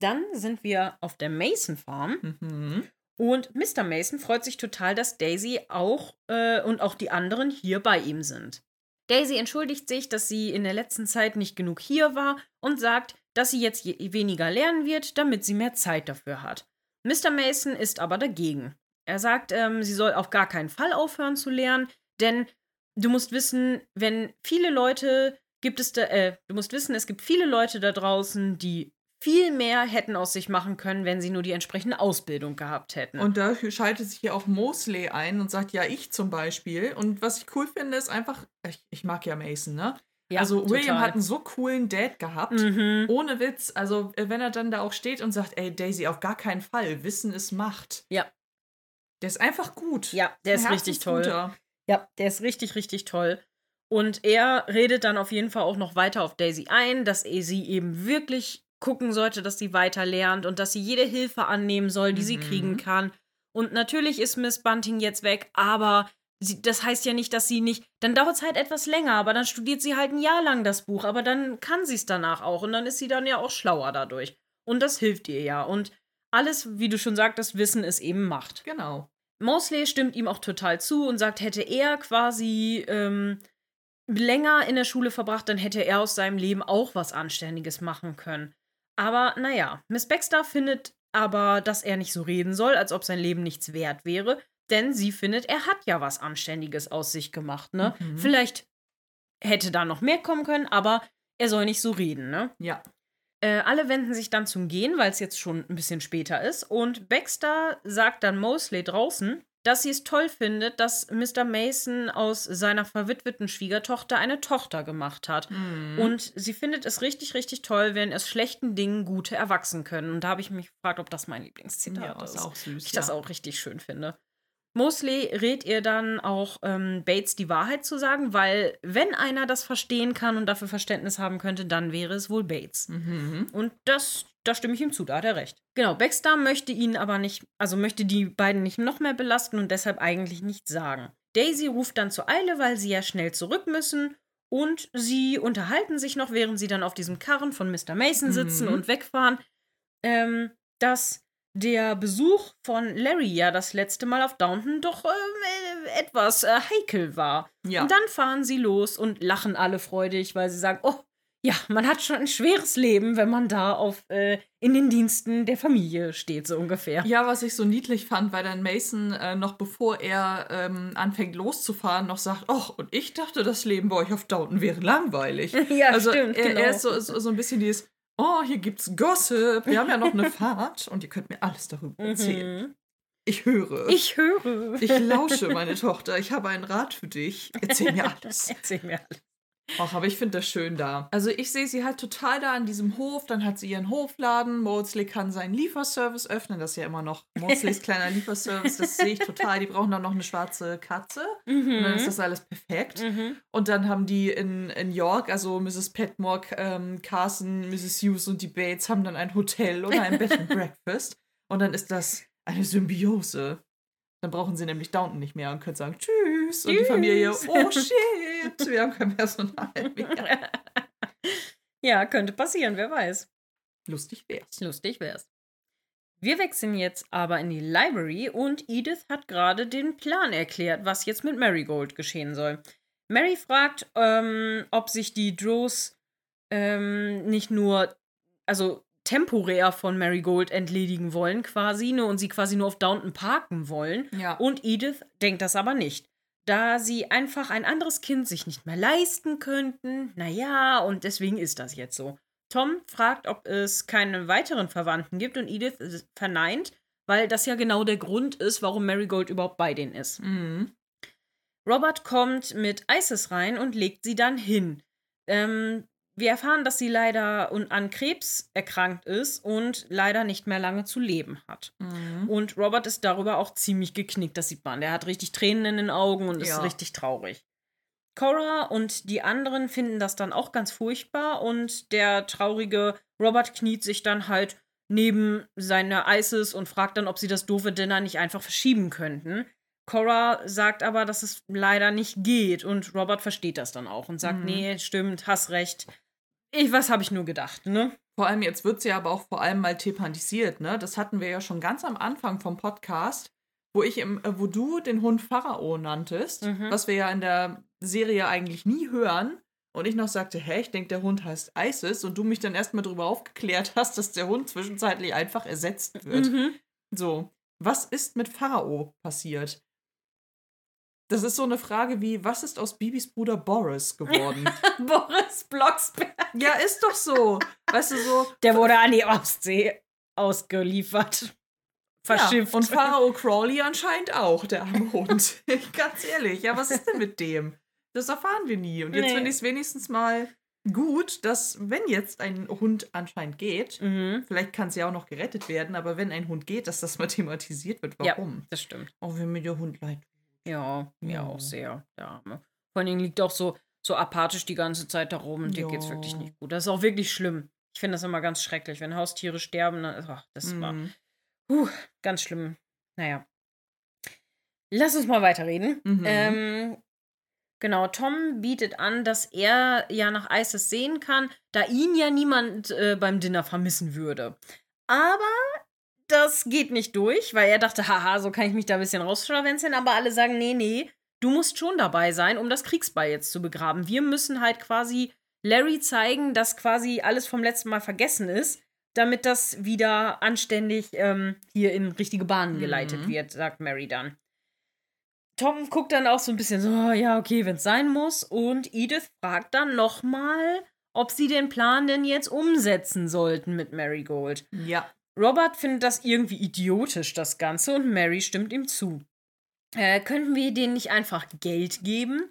Dann sind wir auf der Mason Farm Mhm. und Mr. Mason freut sich total, dass Daisy auch äh, und auch die anderen hier bei ihm sind. Daisy entschuldigt sich, dass sie in der letzten Zeit nicht genug hier war und sagt, dass sie jetzt je weniger lernen wird, damit sie mehr Zeit dafür hat. Mr. Mason ist aber dagegen. Er sagt, ähm, sie soll auf gar keinen Fall aufhören zu lernen, denn du musst wissen, wenn viele Leute gibt es da, äh, du musst wissen, es gibt viele Leute da draußen, die viel mehr hätten aus sich machen können, wenn sie nur die entsprechende Ausbildung gehabt hätten. Und da schaltet sich hier auch Mosley ein und sagt, ja, ich zum Beispiel. Und was ich cool finde, ist einfach, ich, ich mag ja Mason, ne? Ja, also William total. hat einen so coolen Dad gehabt. Mhm. Ohne Witz, also äh, wenn er dann da auch steht und sagt, ey Daisy, auf gar keinen Fall, Wissen ist Macht. Ja. Der ist einfach gut. Ja, der ist richtig toll. Ja, der ist richtig, richtig toll. Und er redet dann auf jeden Fall auch noch weiter auf Daisy ein, dass er sie eben wirklich gucken sollte, dass sie weiter lernt und dass sie jede Hilfe annehmen soll, die sie Mhm. kriegen kann. Und natürlich ist Miss Bunting jetzt weg, aber sie, das heißt ja nicht, dass sie nicht. Dann dauert es halt etwas länger, aber dann studiert sie halt ein Jahr lang das Buch, aber dann kann sie es danach auch und dann ist sie dann ja auch schlauer dadurch. Und das hilft ihr ja. Und alles, wie du schon sagtest, Wissen ist eben Macht. Genau. Mosley stimmt ihm auch total zu und sagt, hätte er quasi ähm, länger in der Schule verbracht, dann hätte er aus seinem Leben auch was Anständiges machen können. Aber naja, Miss Baxter findet aber, dass er nicht so reden soll, als ob sein Leben nichts wert wäre, denn sie findet, er hat ja was Anständiges aus sich gemacht, ne? Mhm. Vielleicht hätte da noch mehr kommen können, aber er soll nicht so reden, ne? Ja. Äh, alle wenden sich dann zum Gehen, weil es jetzt schon ein bisschen später ist. Und Baxter sagt dann Mosley draußen, dass sie es toll findet, dass Mr. Mason aus seiner verwitweten Schwiegertochter eine Tochter gemacht hat. Mhm. Und sie findet es richtig, richtig toll, wenn aus schlechten Dingen gute erwachsen können. Und da habe ich mich gefragt, ob das mein Lieblingszitat ja, ist. ist auch süß. ich ja. das auch richtig schön finde. Mosley rät ihr dann auch, ähm, Bates die Wahrheit zu sagen, weil wenn einer das verstehen kann und dafür Verständnis haben könnte, dann wäre es wohl Bates. Mhm. Und das, da stimme ich ihm zu, da hat er recht. Genau, Baxter möchte ihn aber nicht, also möchte die beiden nicht noch mehr belasten und deshalb eigentlich nichts sagen. Daisy ruft dann zur Eile, weil sie ja schnell zurück müssen. Und sie unterhalten sich noch, während sie dann auf diesem Karren von Mr. Mason sitzen Mhm. und wegfahren, ähm, dass der Besuch von Larry ja das letzte Mal auf Downton doch äh, etwas äh, heikel war. Ja. Und dann fahren sie los und lachen alle freudig, weil sie sagen, oh, ja, man hat schon ein schweres Leben, wenn man da auf äh, in den Diensten der Familie steht, so ungefähr. Ja, was ich so niedlich fand, weil dann Mason äh, noch bevor er ähm, anfängt loszufahren, noch sagt, ach, und ich dachte, das Leben bei euch auf Downton wäre langweilig. Ja, also stimmt, er, genau. er ist so, so, so ein bisschen dieses, oh, hier gibt's Gossip, wir haben ja noch eine Fahrt und ihr könnt mir alles darüber erzählen. Mhm. Ich höre. Ich höre. Ich lausche, meine Tochter. Ich habe einen Rat für dich. Erzähl mir alles. Erzähl mir alles. Ach, aber ich finde das schön da. Also ich sehe sie halt total da an diesem Hof. Dann hat sie ihren Hofladen. Maudsley kann seinen Lieferservice öffnen. Das ist ja immer noch Maudsleys kleiner Lieferservice. Das sehe ich total. Die brauchen dann noch eine schwarze Katze. Und dann ist das alles perfekt. Mhm. Und dann haben die in, in York, also Mrs. Petmore, ähm, Carson, Mrs. Hughes und die Bates haben dann ein Hotel oder ein Bed and Breakfast. Und dann ist das eine Symbiose. Dann brauchen sie nämlich Downton nicht mehr und können sagen Tschüss. Und die Familie, Tschüss. oh shit, wir haben kein Personal mehr. Ja, könnte passieren, wer weiß. Lustig wär's. Lustig wär's. Wir wechseln jetzt aber in die Library und Edith hat gerade den Plan erklärt, was jetzt mit Marigold geschehen soll. Mary fragt, ähm, ob sich die Drows ähm, nicht nur, also temporär von Marigold entledigen wollen, quasi, nur und sie quasi nur auf Downton parken wollen. Ja. Und Edith denkt das aber nicht. Da sie einfach ein anderes Kind sich nicht mehr leisten könnten. Naja, und deswegen ist das jetzt so. Tom fragt, ob es keine weiteren Verwandten gibt und Edith verneint, weil das ja genau der Grund ist, warum Marigold überhaupt bei denen ist. Mhm. Robert kommt mit Isis rein und legt sie dann hin. Ähm, wir erfahren, dass sie leider an Krebs erkrankt ist und leider nicht mehr lange zu leben hat. Mhm. Und Robert ist darüber auch ziemlich geknickt, das sieht man. Der hat richtig Tränen in den Augen und ist Ja. richtig traurig. Cora und die anderen finden das dann auch ganz furchtbar und der traurige Robert kniet sich dann halt neben seine Isis und fragt dann, ob sie das doofe Dinner nicht einfach verschieben könnten. Cora sagt aber, dass es leider nicht geht und Robert versteht das dann auch und sagt, Mhm. nee, stimmt, hast recht. Ich, was habe ich nur gedacht, ne? Vor allem jetzt wird sie aber auch vor allem mal thematisiert, ne? Das hatten wir ja schon ganz am Anfang vom Podcast, wo ich im, äh, wo du den Hund Pharao nanntest, Mhm. was wir ja in der Serie eigentlich nie hören. Und ich noch sagte, hä, ich denke, der Hund heißt Isis und du mich dann erstmal darüber aufgeklärt hast, dass der Hund zwischenzeitlich einfach ersetzt wird. Mhm. So, was ist mit Pharao passiert? Das ist so eine Frage wie, was ist aus Bibis Bruder Boris geworden? Boris Blocksberg. ja, ist doch so. Weißt du, so, Der wurde an die Ostsee ausgeliefert. Verschifft. Ja, und Pharao Crawley anscheinend auch, der arme Hund. Ganz ehrlich, ja, was ist denn mit dem? Das erfahren wir nie. Und jetzt Nee. finde ich es wenigstens mal gut, dass, wenn jetzt ein Hund anscheinend geht, Mhm. vielleicht kann es ja auch noch gerettet werden, aber wenn ein Hund geht, dass das mal thematisiert wird. Ja. Warum? Das stimmt. Auch wenn mir der Hund leid tut. Ja, mir Ja. auch sehr. Der Arme. Vor allen Dingen liegt auch so, so apathisch die ganze Zeit da rum und dir Ja. geht's wirklich nicht gut. Das ist auch wirklich schlimm. Ich finde das immer ganz schrecklich, wenn Haustiere sterben. Dann, ach, das war Mhm. puh, ganz schlimm. Naja. Lass uns mal weiterreden. Mhm. Ähm, genau, Tom bietet an, dass er ja nach Isis sehen kann, da ihn ja niemand äh, beim Dinner vermissen würde. Aber das geht nicht durch, weil er dachte, haha, so kann ich mich da ein bisschen rausschlawenzeln. Aber alle sagen, nee, nee, du musst schon dabei sein, um das Kriegsbeil jetzt zu begraben. Wir müssen halt quasi Larry zeigen, dass quasi alles vom letzten Mal vergessen ist, damit das wieder anständig ähm, hier in richtige Bahnen geleitet Mhm. wird, sagt Mary dann. Tom guckt dann auch so ein bisschen so, "Oh, ja, okay, wenn es sein muss. Und Edith fragt dann nochmal, ob sie den Plan denn jetzt umsetzen sollten mit Marigold. Ja. Robert findet das irgendwie idiotisch, das Ganze, und Mary stimmt ihm zu. Äh, könnten wir denen nicht einfach Geld geben?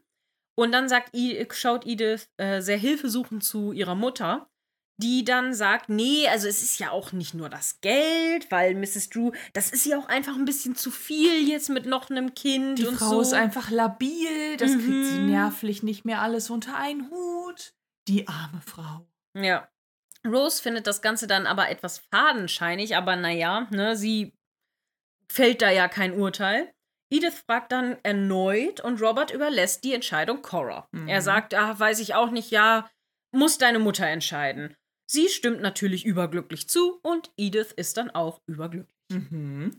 Und dann sagt schaut Edith äh, sehr hilfesuchend zu ihrer Mutter, die dann sagt, nee, also es ist ja auch nicht nur das Geld, weil Mrs. Drew, das ist ja auch einfach ein bisschen zu viel jetzt mit noch einem Kind Die und Frau so. ist einfach labil, das kriegt sie Mhm. nervlich nicht mehr alles unter einen Hut. Die arme Frau. Ja. Rose findet das Ganze dann aber etwas fadenscheinig, aber naja, ne, sie fällt da ja kein Urteil. Edith fragt dann erneut und Robert überlässt die Entscheidung Cora. Mhm. Er sagt, ah, weiß ich auch nicht, ja, muss deine Mutter entscheiden. Sie stimmt natürlich überglücklich zu und Edith ist dann auch überglücklich. Mhm.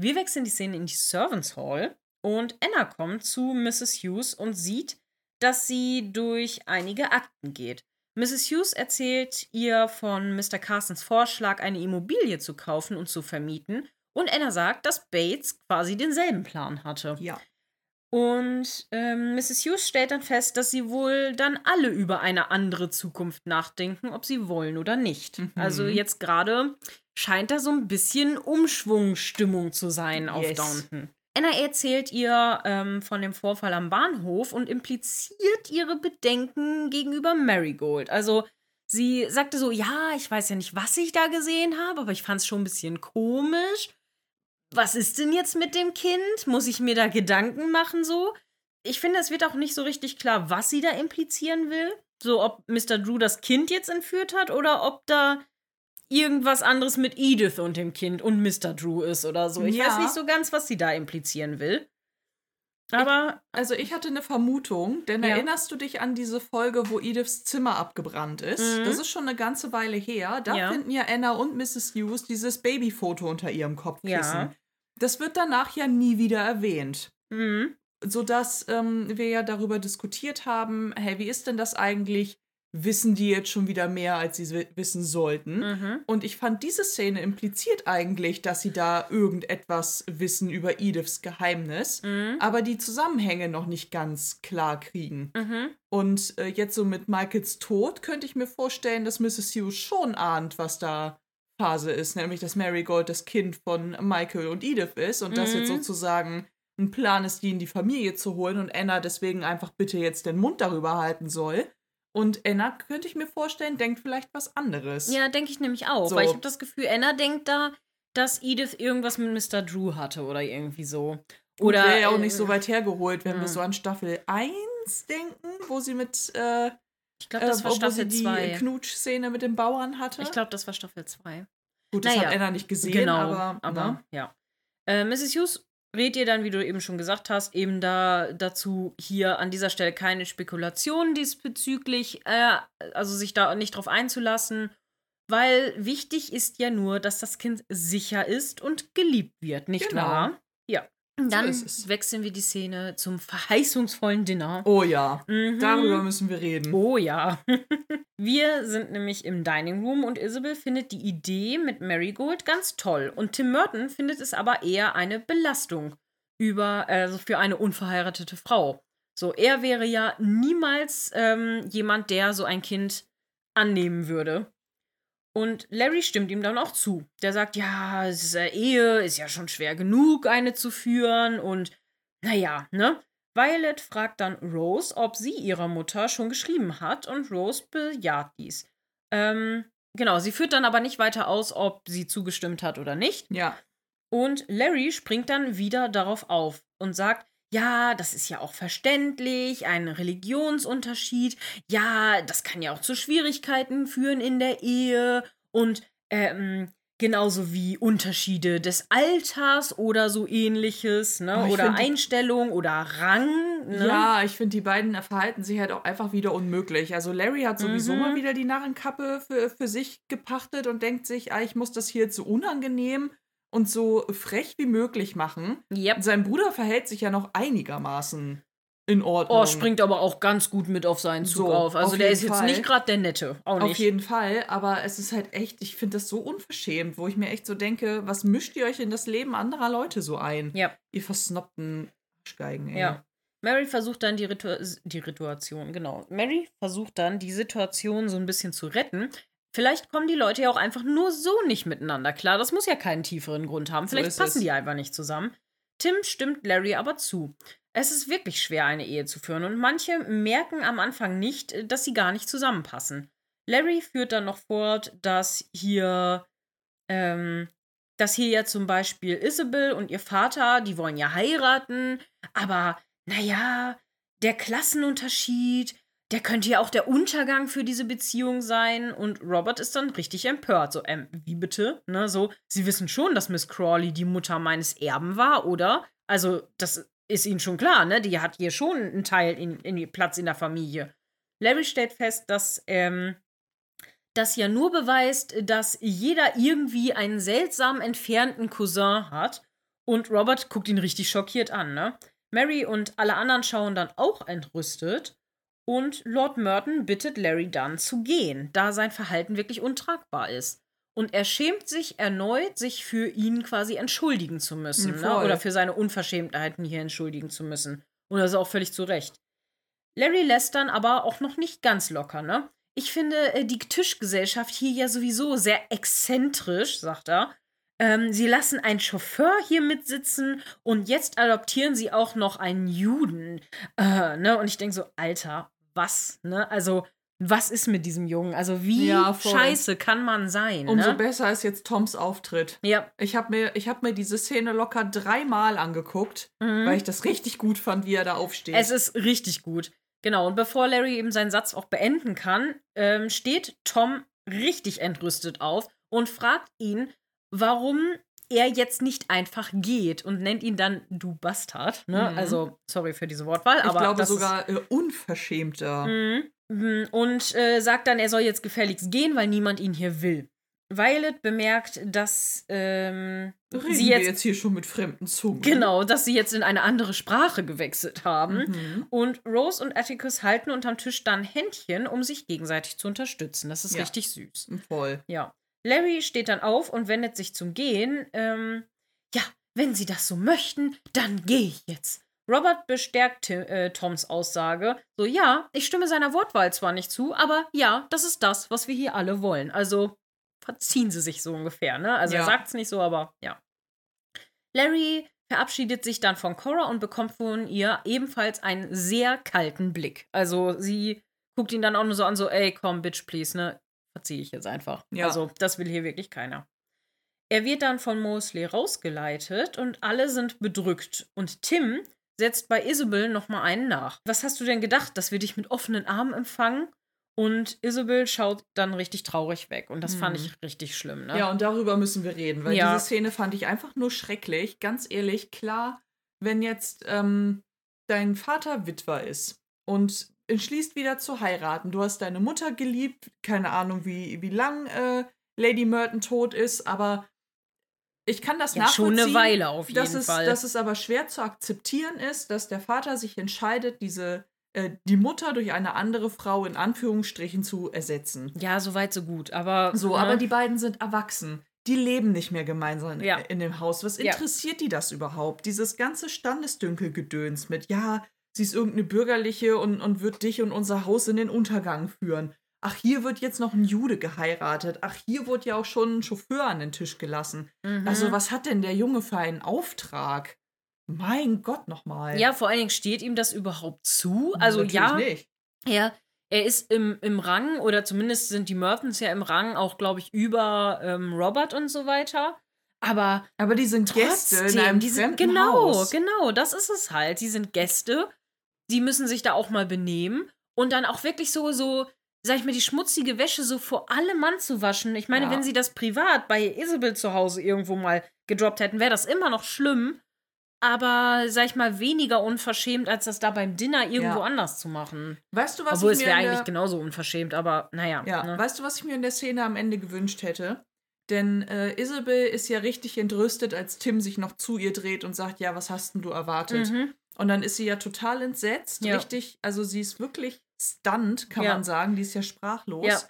Wir wechseln die Szene in die Servants Hall und Anna kommt zu Mrs. Hughes und sieht, dass sie durch einige Akten geht. Mrs. Hughes erzählt ihr von Mr. Carsons Vorschlag, eine Immobilie zu kaufen und zu vermieten. Und Anna sagt, dass Bates quasi denselben Plan hatte. Ja. Und ähm, Mrs. Hughes stellt dann fest, dass sie wohl dann alle über eine andere Zukunft nachdenken, ob sie wollen oder nicht. Mhm. Also jetzt gerade scheint da so ein bisschen Umschwungstimmung zu sein auf Yes. Downton. Anna erzählt ihr ähm, von dem Vorfall am Bahnhof und impliziert ihre Bedenken gegenüber Marigold. Also sie sagte so, ja, ich weiß ja nicht, was ich da gesehen habe, aber ich fand es schon ein bisschen komisch. Was ist denn jetzt mit dem Kind? Muss ich mir da Gedanken machen so? Ich finde, es wird auch nicht so richtig klar, was sie da implizieren will. So, ob Mr. Drew das Kind jetzt entführt hat oder ob da irgendwas anderes mit Edith und dem Kind und Mr. Drew ist oder so. Ich Ja. weiß nicht so ganz, was sie da implizieren will. Aber Also ich hatte eine Vermutung, denn Ja. erinnerst du dich an diese Folge, wo Ediths Zimmer abgebrannt ist? Mhm. Das ist schon eine ganze Weile her. Da Ja. finden ja Anna und Mrs. Hughes dieses Babyfoto unter ihrem Kopfkissen. Ja. Das wird danach ja nie wieder erwähnt. mh, Sodass ähm, wir ja darüber diskutiert haben, hey, wie ist denn das eigentlich? Wissen die jetzt schon wieder mehr, als sie wi- wissen sollten? mhm. Und ich fand, diese Szene impliziert eigentlich, dass sie da irgendetwas wissen über Ediths Geheimnis, Mhm. aber die Zusammenhänge noch nicht ganz klar kriegen. Mhm. Und äh, jetzt so mit Michaels Tod könnte ich mir vorstellen, dass Mrs. Hughes schon ahnt, was da Phase ist, nämlich dass Marigold das Kind von Michael und Edith ist und das Mhm. jetzt sozusagen ein Plan ist, die in die Familie zu holen und Anna deswegen einfach bitte jetzt den Mund darüber halten soll. Und Anna, könnte ich mir vorstellen, denkt vielleicht was anderes. Ja, denke ich nämlich auch. So. Weil ich habe das Gefühl, Anna denkt da, dass Edith irgendwas mit Mr. Drew hatte oder irgendwie so. Oder wäre ja auch äh, nicht so weit hergeholt, wenn ja. wir so an Staffel 1 denken, wo sie mit äh, Ich glaube, das äh, war Staffel die 2. Knutsch-Szene mit den Bauern hatte. Ich glaube, das war Staffel 2. Gut, das naja, hat Anna nicht gesehen, Genau, aber, aber, ja. Äh, Mrs. Hughes rät ihr dann, wie du eben schon gesagt hast, eben da dazu hier an dieser Stelle keine Spekulationen diesbezüglich, äh, also sich da nicht drauf einzulassen, weil wichtig ist ja nur, dass das Kind sicher ist und geliebt wird, nicht Genau. wahr? Ja. Dann es. wechseln wir die Szene zum verheißungsvollen Dinner. Oh ja, Mhm. darüber müssen wir reden. Oh ja. Wir sind nämlich im Dining Room und Isabel findet die Idee mit Marigold ganz toll. Und Tim Merton findet es aber eher eine Belastung über, also für eine unverheiratete Frau. So, er wäre ja niemals ähm, jemand, der so ein Kind annehmen würde. Und Larry stimmt ihm dann auch zu. Der sagt, ja, es ist eine Ehe, ist ja schon schwer genug, eine zu führen. Und naja, ne? Violet fragt dann Rose, ob sie ihrer Mutter schon geschrieben hat und Rose bejaht dies. Ähm, genau, sie führt dann aber nicht weiter aus, ob sie zugestimmt hat oder nicht. Ja, Und Larry springt dann wieder darauf auf und sagt, ja, das ist ja auch verständlich, ein Religionsunterschied. Ja, das kann ja auch zu Schwierigkeiten führen in der Ehe. Und ähm, genauso wie Unterschiede des Alters oder so ähnliches, ne? Ich Oder Einstellung oder Rang. Ne? ja, ich finde, die beiden verhalten sich halt auch einfach wieder unmöglich. Also Larry hat sowieso Mhm. mal wieder die Narrenkappe für, für sich gepachtet und denkt sich, ah, ich muss das hier jetzt so unangenehm und so frech wie möglich machen. Yep. Sein Bruder verhält sich ja noch einigermaßen in Ordnung. Oh, springt aber auch ganz gut mit auf seinen Zug So, auf. Also auf der ist jetzt Fall. nicht gerade der Nette. Auch Auf nicht. jeden Fall, aber es ist halt echt, ich finde das so unverschämt, wo ich mir echt so denke, was mischt ihr euch in das Leben anderer Leute so ein? Ja. Ihr versnobten Arschgeigen, ey. Ja. Mary versucht dann die, Ritu die Situation, genau. Mary versucht dann die Situation so ein bisschen zu retten. Vielleicht kommen die Leute ja auch einfach nur so nicht miteinander klar. Das muss ja keinen tieferen Grund haben. So Vielleicht ist passen es. die einfach nicht zusammen. Tim stimmt Larry aber zu. Es ist wirklich schwer, eine Ehe zu führen und manche merken am Anfang nicht, äh, dass sie gar nicht zusammenpassen. Larry führt dann noch fort, dass hier, ähm, dass hier ja zum Beispiel Isabel und ihr Vater, die wollen ja heiraten, aber naja, der Klassenunterschied, der könnte ja auch der Untergang für diese Beziehung sein. Und Robert ist dann richtig empört. So, ähm, wie bitte? Ne, so, sie wissen schon, dass Miss Crawley die Mutter meines Erben war, oder? Also, das ist ihnen schon klar, ne? Die hat hier schon einen Teil in, in Platz in der Familie. Larry stellt fest, dass, ähm, das ja nur beweist, dass jeder irgendwie einen seltsam entfernten Cousin hat. Und Robert guckt ihn richtig schockiert an, ne? Mary und alle anderen schauen dann auch entrüstet. Und Lord Merton bittet Larry dann zu gehen, da sein Verhalten wirklich untragbar ist. Und er schämt sich erneut, sich für ihn quasi entschuldigen zu müssen. Ne? Oder für seine Unverschämtheiten hier entschuldigen zu müssen. Und das ist auch völlig zu Recht. Larry lässt dann aber auch noch nicht ganz locker, ne? Ich finde äh, die Tischgesellschaft hier ja sowieso sehr exzentrisch, sagt er. Ähm, sie lassen einen Chauffeur hier mitsitzen und jetzt adoptieren sie auch noch einen Juden. Äh, ne? Und ich denke so, Alter, was? Ne? Also, was ist mit diesem Jungen? Also, wie ja, scheiße kann man sein? Umso ne? besser ist jetzt Toms Auftritt. Ja. Ich habe mir, hab mir diese Szene locker dreimal angeguckt, mhm. weil ich das richtig gut fand, wie er da aufsteht. Es ist richtig gut. Genau, und bevor Larry eben seinen Satz auch beenden kann, ähm, steht Tom richtig entrüstet auf und fragt ihn, warum er jetzt nicht einfach geht und nennt ihn dann du Bastard. Ne? Mhm. Also, sorry für diese Wortwahl, aber. Ich glaube sogar äh, unverschämter. Mhm. mhm. Und äh, sagt dann, er soll jetzt gefälligst gehen, weil niemand ihn hier will. Violet bemerkt, dass ähm, Reden sie jetzt, jetzt, hier schon mit fremden Zungen. Genau, dass sie jetzt in eine andere Sprache gewechselt haben. Mhm. Und Rose und Atticus halten unterm Tisch dann Händchen, um sich gegenseitig zu unterstützen. Das ist ja. richtig süß. Voll. Ja. Larry steht dann auf und wendet sich zum Gehen. Ähm, ja, wenn Sie das so möchten, dann gehe ich jetzt. Robert bestärkt äh, Toms Aussage. So, ja, ich stimme seiner Wortwahl zwar nicht zu, aber ja, das ist das, was wir hier alle wollen. Also verziehen sie sich so ungefähr, ne? Also ja. er sagt es nicht so, aber ja. Larry verabschiedet sich dann von Cora und bekommt von ihr ebenfalls einen sehr kalten Blick. Also sie guckt ihn dann auch nur so an, so, ey, komm, bitch, please, ne? Verziehe ich jetzt einfach. Ja. Also, das will hier wirklich keiner. Er wird dann von Mosley rausgeleitet und alle sind bedrückt. Und Tim setzt bei Isabel nochmal einen nach. Was hast du denn gedacht, dass wir dich mit offenen Armen empfangen? Und Isabel schaut dann richtig traurig weg. Und das hm. fand ich richtig schlimm. Ne? Ja, und darüber müssen wir reden, weil ja. diese Szene fand ich einfach nur schrecklich. Ganz ehrlich, klar, wenn jetzt ähm, dein Vater Witwer ist und entschließt wieder zu heiraten, du hast deine Mutter geliebt, keine Ahnung, wie, wie lang äh, Lady Merton tot ist, aber ich kann das ja, nachvollziehen. Schon eine Weile auf jeden dass es, Fall. Dass es aber schwer zu akzeptieren ist, dass der Vater sich entscheidet, diese äh, die Mutter durch eine andere Frau in Anführungsstrichen zu ersetzen. Ja, so weit, so gut. Aber. So, ne? aber die beiden sind erwachsen. Die leben nicht mehr gemeinsam ja. in dem Haus. Was interessiert ja. die das überhaupt? Dieses ganze Standesdünkelgedöns mit, ja, sie ist irgendeine bürgerliche und, und wird dich und unser Haus in den Untergang führen. Ach, hier wird jetzt noch ein Jude geheiratet. Ach, hier wurde ja auch schon ein Chauffeur an den Tisch gelassen. Mhm. Also, was hat denn der Junge für einen Auftrag? Mein Gott nochmal. Ja, vor allen Dingen steht ihm das überhaupt zu. Also Natürlich ja, nicht. ja, er ist im, im Rang, oder zumindest sind die Mertons ja im Rang auch, glaube ich, über ähm, Robert und so weiter. Aber, aber die sind trotzdem, Gäste in einem die sind, genau, Haus. genau, das ist es halt. Die sind Gäste, die müssen sich da auch mal benehmen und dann auch wirklich so, so, sag ich mal, die schmutzige Wäsche so vor allem Mann zu waschen. Ich meine, ja. wenn sie das privat bei Isabel zu Hause irgendwo mal gedroppt hätten, wäre das immer noch schlimm aber, sag ich mal, weniger unverschämt, als das da beim Dinner irgendwo ja. anders zu machen. Weißt du, was Obwohl, es wäre eigentlich genauso unverschämt, aber naja. Ja, ne? weißt du, was ich mir in der Szene am Ende gewünscht hätte? Denn äh, Isabel ist ja richtig entrüstet, als Tim sich noch zu ihr dreht und sagt, ja, was hast denn du erwartet? Mhm. Und dann ist sie ja total entsetzt, ja. richtig, also sie ist wirklich stunned, kann ja. man sagen, die ist ja sprachlos. Ja.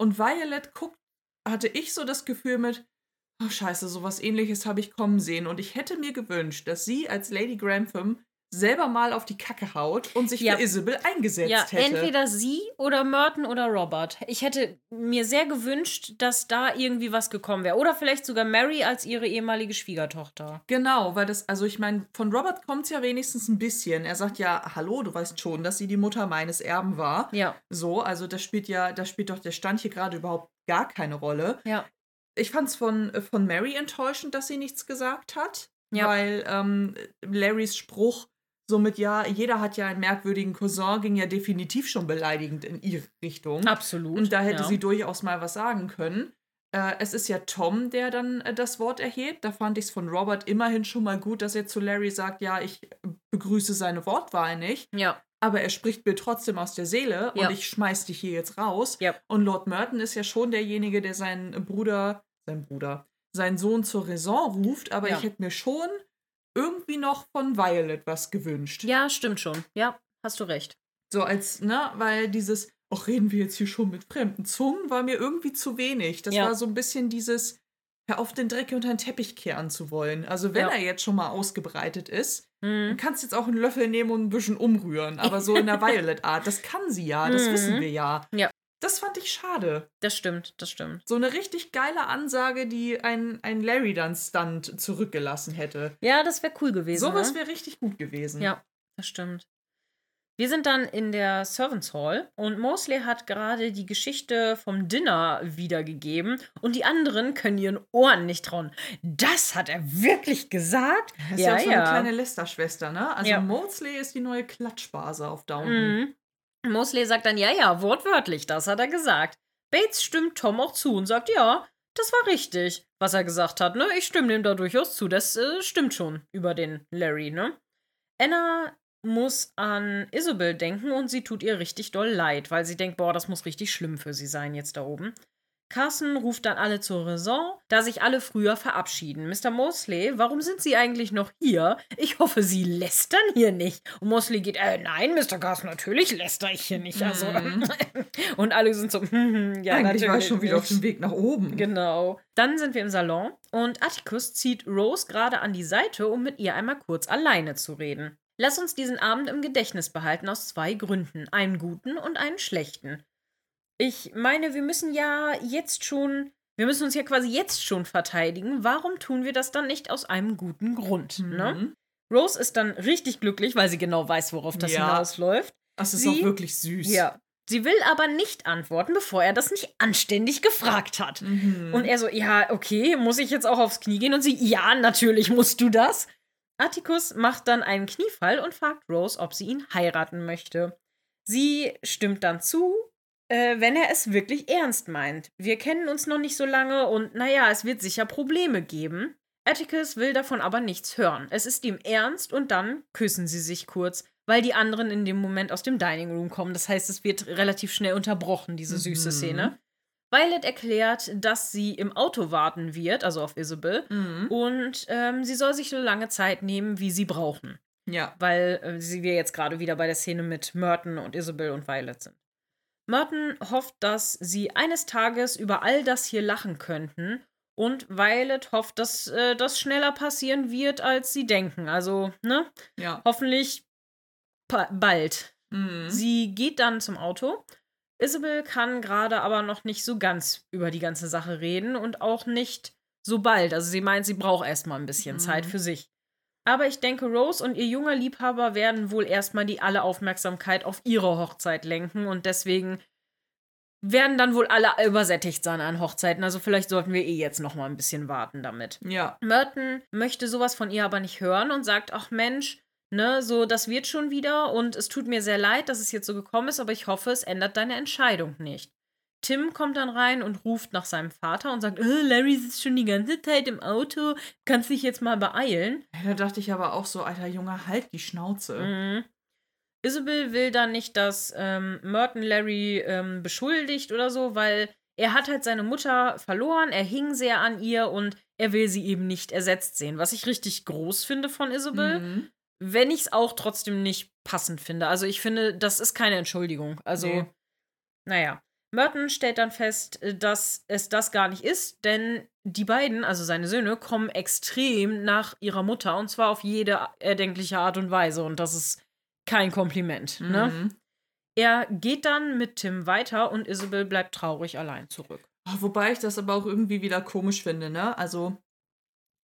Und Violet guckt, hatte ich so das Gefühl mit, oh scheiße, sowas ähnliches habe ich kommen sehen. Und ich hätte mir gewünscht, dass sie als Lady Grantham selber mal auf die Kacke haut und sich ja. für Isabel eingesetzt ja, hätte. Entweder sie oder Merton oder Robert. Ich hätte mir sehr gewünscht, dass da irgendwie was gekommen wäre. Oder vielleicht sogar Mary als ihre ehemalige Schwiegertochter. Genau, weil das, also ich meine, von Robert kommt es ja wenigstens ein bisschen. Er sagt ja, hallo, du weißt schon, dass sie die Mutter meines Erben war. Ja. So, also das spielt ja, da spielt doch der Stand hier gerade überhaupt gar keine Rolle. Ja ich fand es von, von Mary enttäuschend, dass sie nichts gesagt hat. Ja. Weil ähm, Larrys Spruch somit ja, jeder hat ja einen merkwürdigen Cousin, ging ja definitiv schon beleidigend in ihre Richtung. Absolut. Und da hätte ja. sie durchaus mal was sagen können. Äh, es ist ja Tom, der dann äh, das Wort erhebt. Da fand ich es von Robert immerhin schon mal gut, dass er zu Larry sagt, ja, ich begrüße seine Wortwahl nicht. Ja. aber er spricht mir trotzdem aus der Seele Ja. und ich schmeiß dich hier jetzt raus. Ja. Und Lord Merton ist ja schon derjenige, der seinen Bruder, sein Bruder, seinen Sohn zur Raison ruft, aber ich hätte mir schon irgendwie noch von Violet was gewünscht. Ja, stimmt schon. Ja, hast du recht. So als, ne, weil dieses, ach, reden wir jetzt hier schon mit fremden Zungen, war mir irgendwie zu wenig. Das Ja. war so ein bisschen dieses, hör auf, den Dreck unter den Teppich kehren zu wollen. Also wenn Ja. er jetzt schon mal ausgebreitet ist, dann Mhm. kannst du jetzt auch einen Löffel nehmen und ein bisschen umrühren. Aber so in der Violet-Art, das kann sie ja, das Mhm. wissen wir ja. Ja. Das fand ich schade. Das stimmt, das stimmt. So eine richtig geile Ansage, die ein, ein Larry dann Stunt zurückgelassen hätte. Ja, das wäre cool gewesen. Sowas ne? wäre richtig gut gewesen. Ja, das stimmt. Wir sind dann in der Servants Hall und Mosley hat gerade die Geschichte vom Dinner wiedergegeben und die anderen können ihren Ohren nicht trauen. Das hat er wirklich gesagt? Das ist ja, auch so eine kleine Lester-Schwester, ne? Also Ja. Mosley ist die neue Klatschbase auf Downton. Mhm. Mosley sagt dann, ja, ja, wortwörtlich, das hat er gesagt. Bates stimmt Tom auch zu und sagt, ja, das war richtig, was er gesagt hat, ne? Ich stimme dem da durchaus zu, das äh, stimmt schon über den Larry, ne? Anna muss an Isabel denken und sie tut ihr richtig doll leid, weil sie denkt, boah, das muss richtig schlimm für sie sein jetzt da oben. Carson ruft dann alle zur Raison, da sich alle früher verabschieden. Mr. Mosley, warum sind Sie eigentlich noch hier? Ich hoffe, Sie lästern hier nicht. Und Mosley geht, äh, nein, Mr. Carson, natürlich läster ich hier nicht. Also. Mhm. und alle sind so, hm, ja, Eigentlich war ich natürlich schon wieder auf dem Weg nach oben. Genau. Dann sind wir im Salon und Atticus zieht Rose gerade an die Seite, um mit ihr einmal kurz alleine zu reden. Lass uns diesen Abend im Gedächtnis behalten aus zwei Gründen, einen guten und einen schlechten. Ich meine, wir müssen ja jetzt schon, wir müssen uns ja quasi jetzt schon verteidigen. Warum tun wir das dann nicht aus einem guten Grund? Ne? Mhm. Rose ist dann richtig glücklich, weil sie genau weiß, worauf das Ja. hinausläuft. Das ist Sie- auch wirklich süß. Ja. Sie will aber nicht antworten, bevor er das nicht anständig gefragt hat. Mhm. Und er so, ja, okay, muss ich jetzt auch aufs Knie gehen? Und sie, ja, natürlich musst du das. Atticus macht dann einen Kniefall und fragt Rose, ob sie ihn heiraten möchte. Sie stimmt dann zu, äh, wenn er es wirklich ernst meint. Wir kennen uns noch nicht so lange und naja, es wird sicher Probleme geben. Atticus will davon aber nichts hören. Es ist ihm ernst und dann küssen sie sich kurz, weil die anderen in dem Moment aus dem Dining Room kommen. Das heißt, es wird relativ schnell unterbrochen, diese süße Mhm. Szene. Violet erklärt, dass sie im Auto warten wird, also auf Isabel, Mhm. und ähm, sie soll sich so lange Zeit nehmen, wie sie brauchen. Ja. Weil äh, sie wir jetzt gerade wieder bei der Szene mit Merton und Isabel und Violet sind. Merton hofft, dass sie eines Tages über all das hier lachen könnten. Und Violet hofft, dass äh, das schneller passieren wird, als sie denken. Also, ne? Ja. Hoffentlich bald. Mhm. Sie geht dann zum Auto. Isabel kann gerade aber noch nicht so ganz über die ganze Sache reden und auch nicht so bald. Also sie meint, sie braucht erstmal ein bisschen Mhm. Zeit für sich. Aber ich denke, Rose und ihr junger Liebhaber werden wohl erstmal die alle Aufmerksamkeit auf ihre Hochzeit lenken und deswegen werden dann wohl alle übersättigt sein an Hochzeiten. Also vielleicht sollten wir eh jetzt noch mal ein bisschen warten damit. ja. Merton möchte sowas von ihr aber nicht hören und sagt, ach Mensch, ne, so, das wird schon wieder und es tut mir sehr leid, dass es jetzt so gekommen ist, aber ich hoffe, es ändert deine Entscheidung nicht. Tim kommt dann rein und ruft nach seinem Vater und sagt, äh, Larry sitzt schon die ganze Zeit im Auto, kannst dich jetzt mal beeilen. Da dachte ich aber auch so, alter Junge, halt die Schnauze. Mhm. Isabel will dann nicht, dass ähm, Merton Larry ähm, beschuldigt oder so, weil er hat halt seine Mutter verloren, er hing sehr an ihr und er will sie eben nicht ersetzt sehen, was ich richtig groß finde von Isabel. Mhm. wenn ich es auch trotzdem nicht passend finde. Also ich finde, das ist keine Entschuldigung. Also, Nee. naja. Merton stellt dann fest, äh, dass es das gar nicht ist, denn die beiden, also seine Söhne, kommen extrem nach ihrer Mutter und zwar auf jede erdenkliche Art und Weise und das ist kein Kompliment. Ne? Mhm. Er geht dann mit Tim weiter und Isabel bleibt traurig allein zurück. Ah, Wobei ich das aber auch irgendwie wieder komisch finde, ne? Also,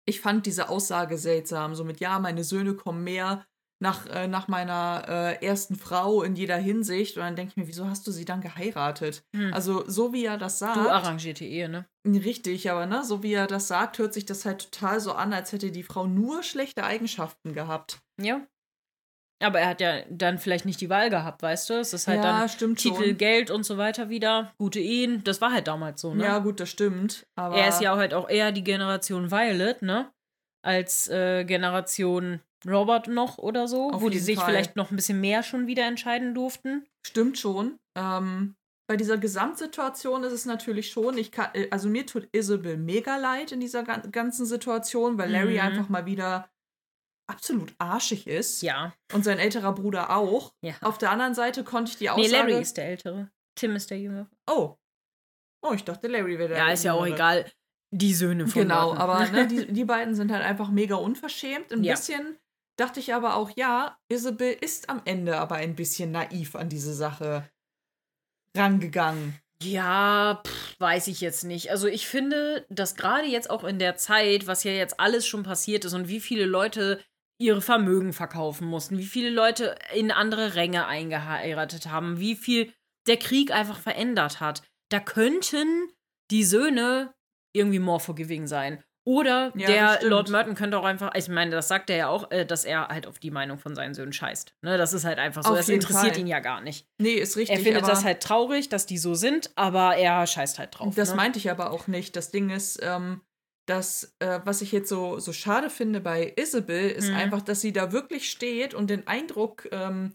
ich fand diese Aussage seltsam. So mit, ja, meine Söhne kommen mehr nach, äh, nach meiner äh, ersten Frau in jeder Hinsicht. Und dann denke ich mir, wieso hast du sie dann geheiratet? Hm. Also, so wie er das sagt. Du arrangierte Ehe, ne? Richtig, aber ne, so wie er das sagt, hört sich das halt total so an, als hätte die Frau nur schlechte Eigenschaften gehabt. Ja. Aber er hat ja dann vielleicht nicht die Wahl gehabt, weißt du? Es ist halt ja, dann stimmt Titel, schon. Geld und so weiter wieder. Gute Ehen, das war halt damals so, ne? Ja, gut, das stimmt. Aber er ist ja halt auch eher die Generation Violet, ne? Als äh, Generation Robert noch oder so, Auf wo die sich Fall. vielleicht noch ein bisschen mehr schon wieder entscheiden durften. Stimmt schon. Ähm, bei dieser Gesamtsituation ist es natürlich schon, ich kann, äh, also mir tut Isabel mega leid in dieser gan- ganzen Situation, weil Larry Mhm. einfach mal wieder absolut arschig ist. Ja. Und sein älterer Bruder auch. Ja. Auf der anderen Seite konnte ich die Nee, Aussage... Larry ist der Ältere. Tim ist der Jüngere. Oh. Oh, ich dachte, Larry wäre der Ja, ist ja auch egal. Die Söhne von Genau, Burton. aber ne, die, die beiden sind halt einfach mega unverschämt. Ein Ja. bisschen dachte ich aber auch, ja, Isabel ist am Ende aber ein bisschen naiv an diese Sache rangegangen. Ja, pff, weiß ich jetzt nicht. Also ich finde, dass gerade jetzt auch in der Zeit, was ja jetzt alles schon passiert ist und wie viele Leute ihre Vermögen verkaufen mussten, wie viele Leute in andere Ränge eingeheiratet haben, wie viel der Krieg einfach verändert hat, da könnten die Söhne irgendwie more forgiving sein. Oder Ja, der. Lord Merton könnte auch einfach, ich meine, das sagt er ja auch, äh, dass er halt auf die Meinung von seinen Söhnen scheißt. Ne, das ist halt einfach so, Auf das interessiert Fall. ihn ja gar nicht. Nee, ist richtig. Er findet das halt traurig, dass die so sind, aber er scheißt halt drauf. Das ne? meinte ich aber auch nicht. Das Ding ist, ähm, dass, äh, was ich jetzt so, so schade finde bei Isabel, ist Mhm. einfach, dass sie da wirklich steht und den Eindruck ähm,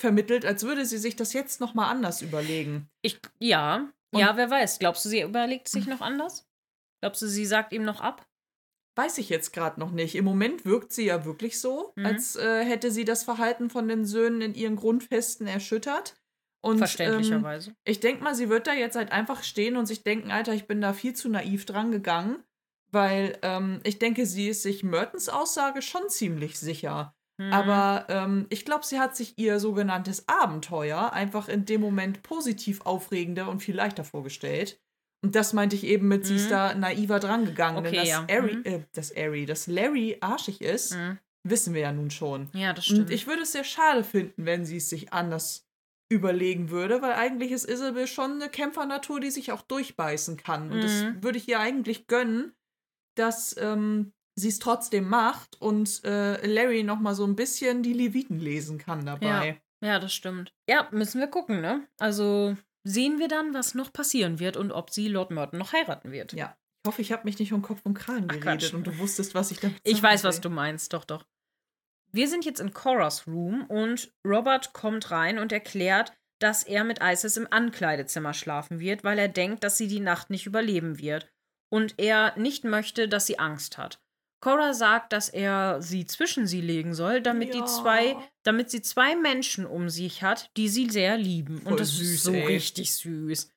vermittelt, als würde sie sich das jetzt noch mal anders überlegen. Ich, ja, Und- ja, wer weiß. Glaubst du, sie überlegt sich noch anders? Glaubst du, sie sagt ihm noch ab? Weiß ich jetzt gerade noch nicht. Im Moment wirkt sie ja wirklich so, Mhm. als äh, hätte sie das Verhalten von den Söhnen in ihren Grundfesten erschüttert. Und, Ähm, Verständlicherweise. ich denke mal, sie wird da jetzt halt einfach stehen und sich denken, Alter, ich bin da viel zu naiv dran gegangen. Weil ähm, ich denke, sie ist sich Mertens Aussage schon ziemlich sicher. Mhm. Aber ähm, ich glaube, sie hat sich ihr sogenanntes Abenteuer einfach in dem Moment positiv aufregender und viel leichter vorgestellt. Und das meinte ich eben mit, sie ist Mhm. da naiver dran gegangen. Okay, denn dass ja. Ari, Mhm. äh, dass Ari, dass Larry arschig ist, Mhm. wissen wir ja nun schon. Ja, das stimmt. Und ich würde es sehr schade finden, wenn sie es sich anders überlegen würde, weil eigentlich ist Isabel schon eine Kämpfernatur, die sich auch durchbeißen kann. Und das Mhm. würde ich ihr eigentlich gönnen, dass ähm, sie es trotzdem macht und äh, Larry noch mal so ein bisschen die Leviten lesen kann dabei. ja, das stimmt. Ja, müssen wir gucken, ne? Also sehen wir dann, was noch passieren wird und ob sie Lord Merton noch heiraten wird. Ja. Ich hoffe, ich habe mich nicht um Kopf und Kragen Ach, geredet Quatsch. und du wusstest, was ich damit Ich weiß, was will. du meinst, doch, doch. Wir sind jetzt in Coras Room und Robert kommt rein und erklärt, dass er mit Isis im Ankleidezimmer schlafen wird, weil er denkt, dass sie die Nacht nicht überleben wird und er nicht möchte, dass sie Angst hat. Cora sagt, dass er sie zwischen sie legen soll, damit die Ja. zwei, damit sie zwei Menschen um sich hat, die sie sehr lieben. Voll und das süß, ist so ey. richtig süß.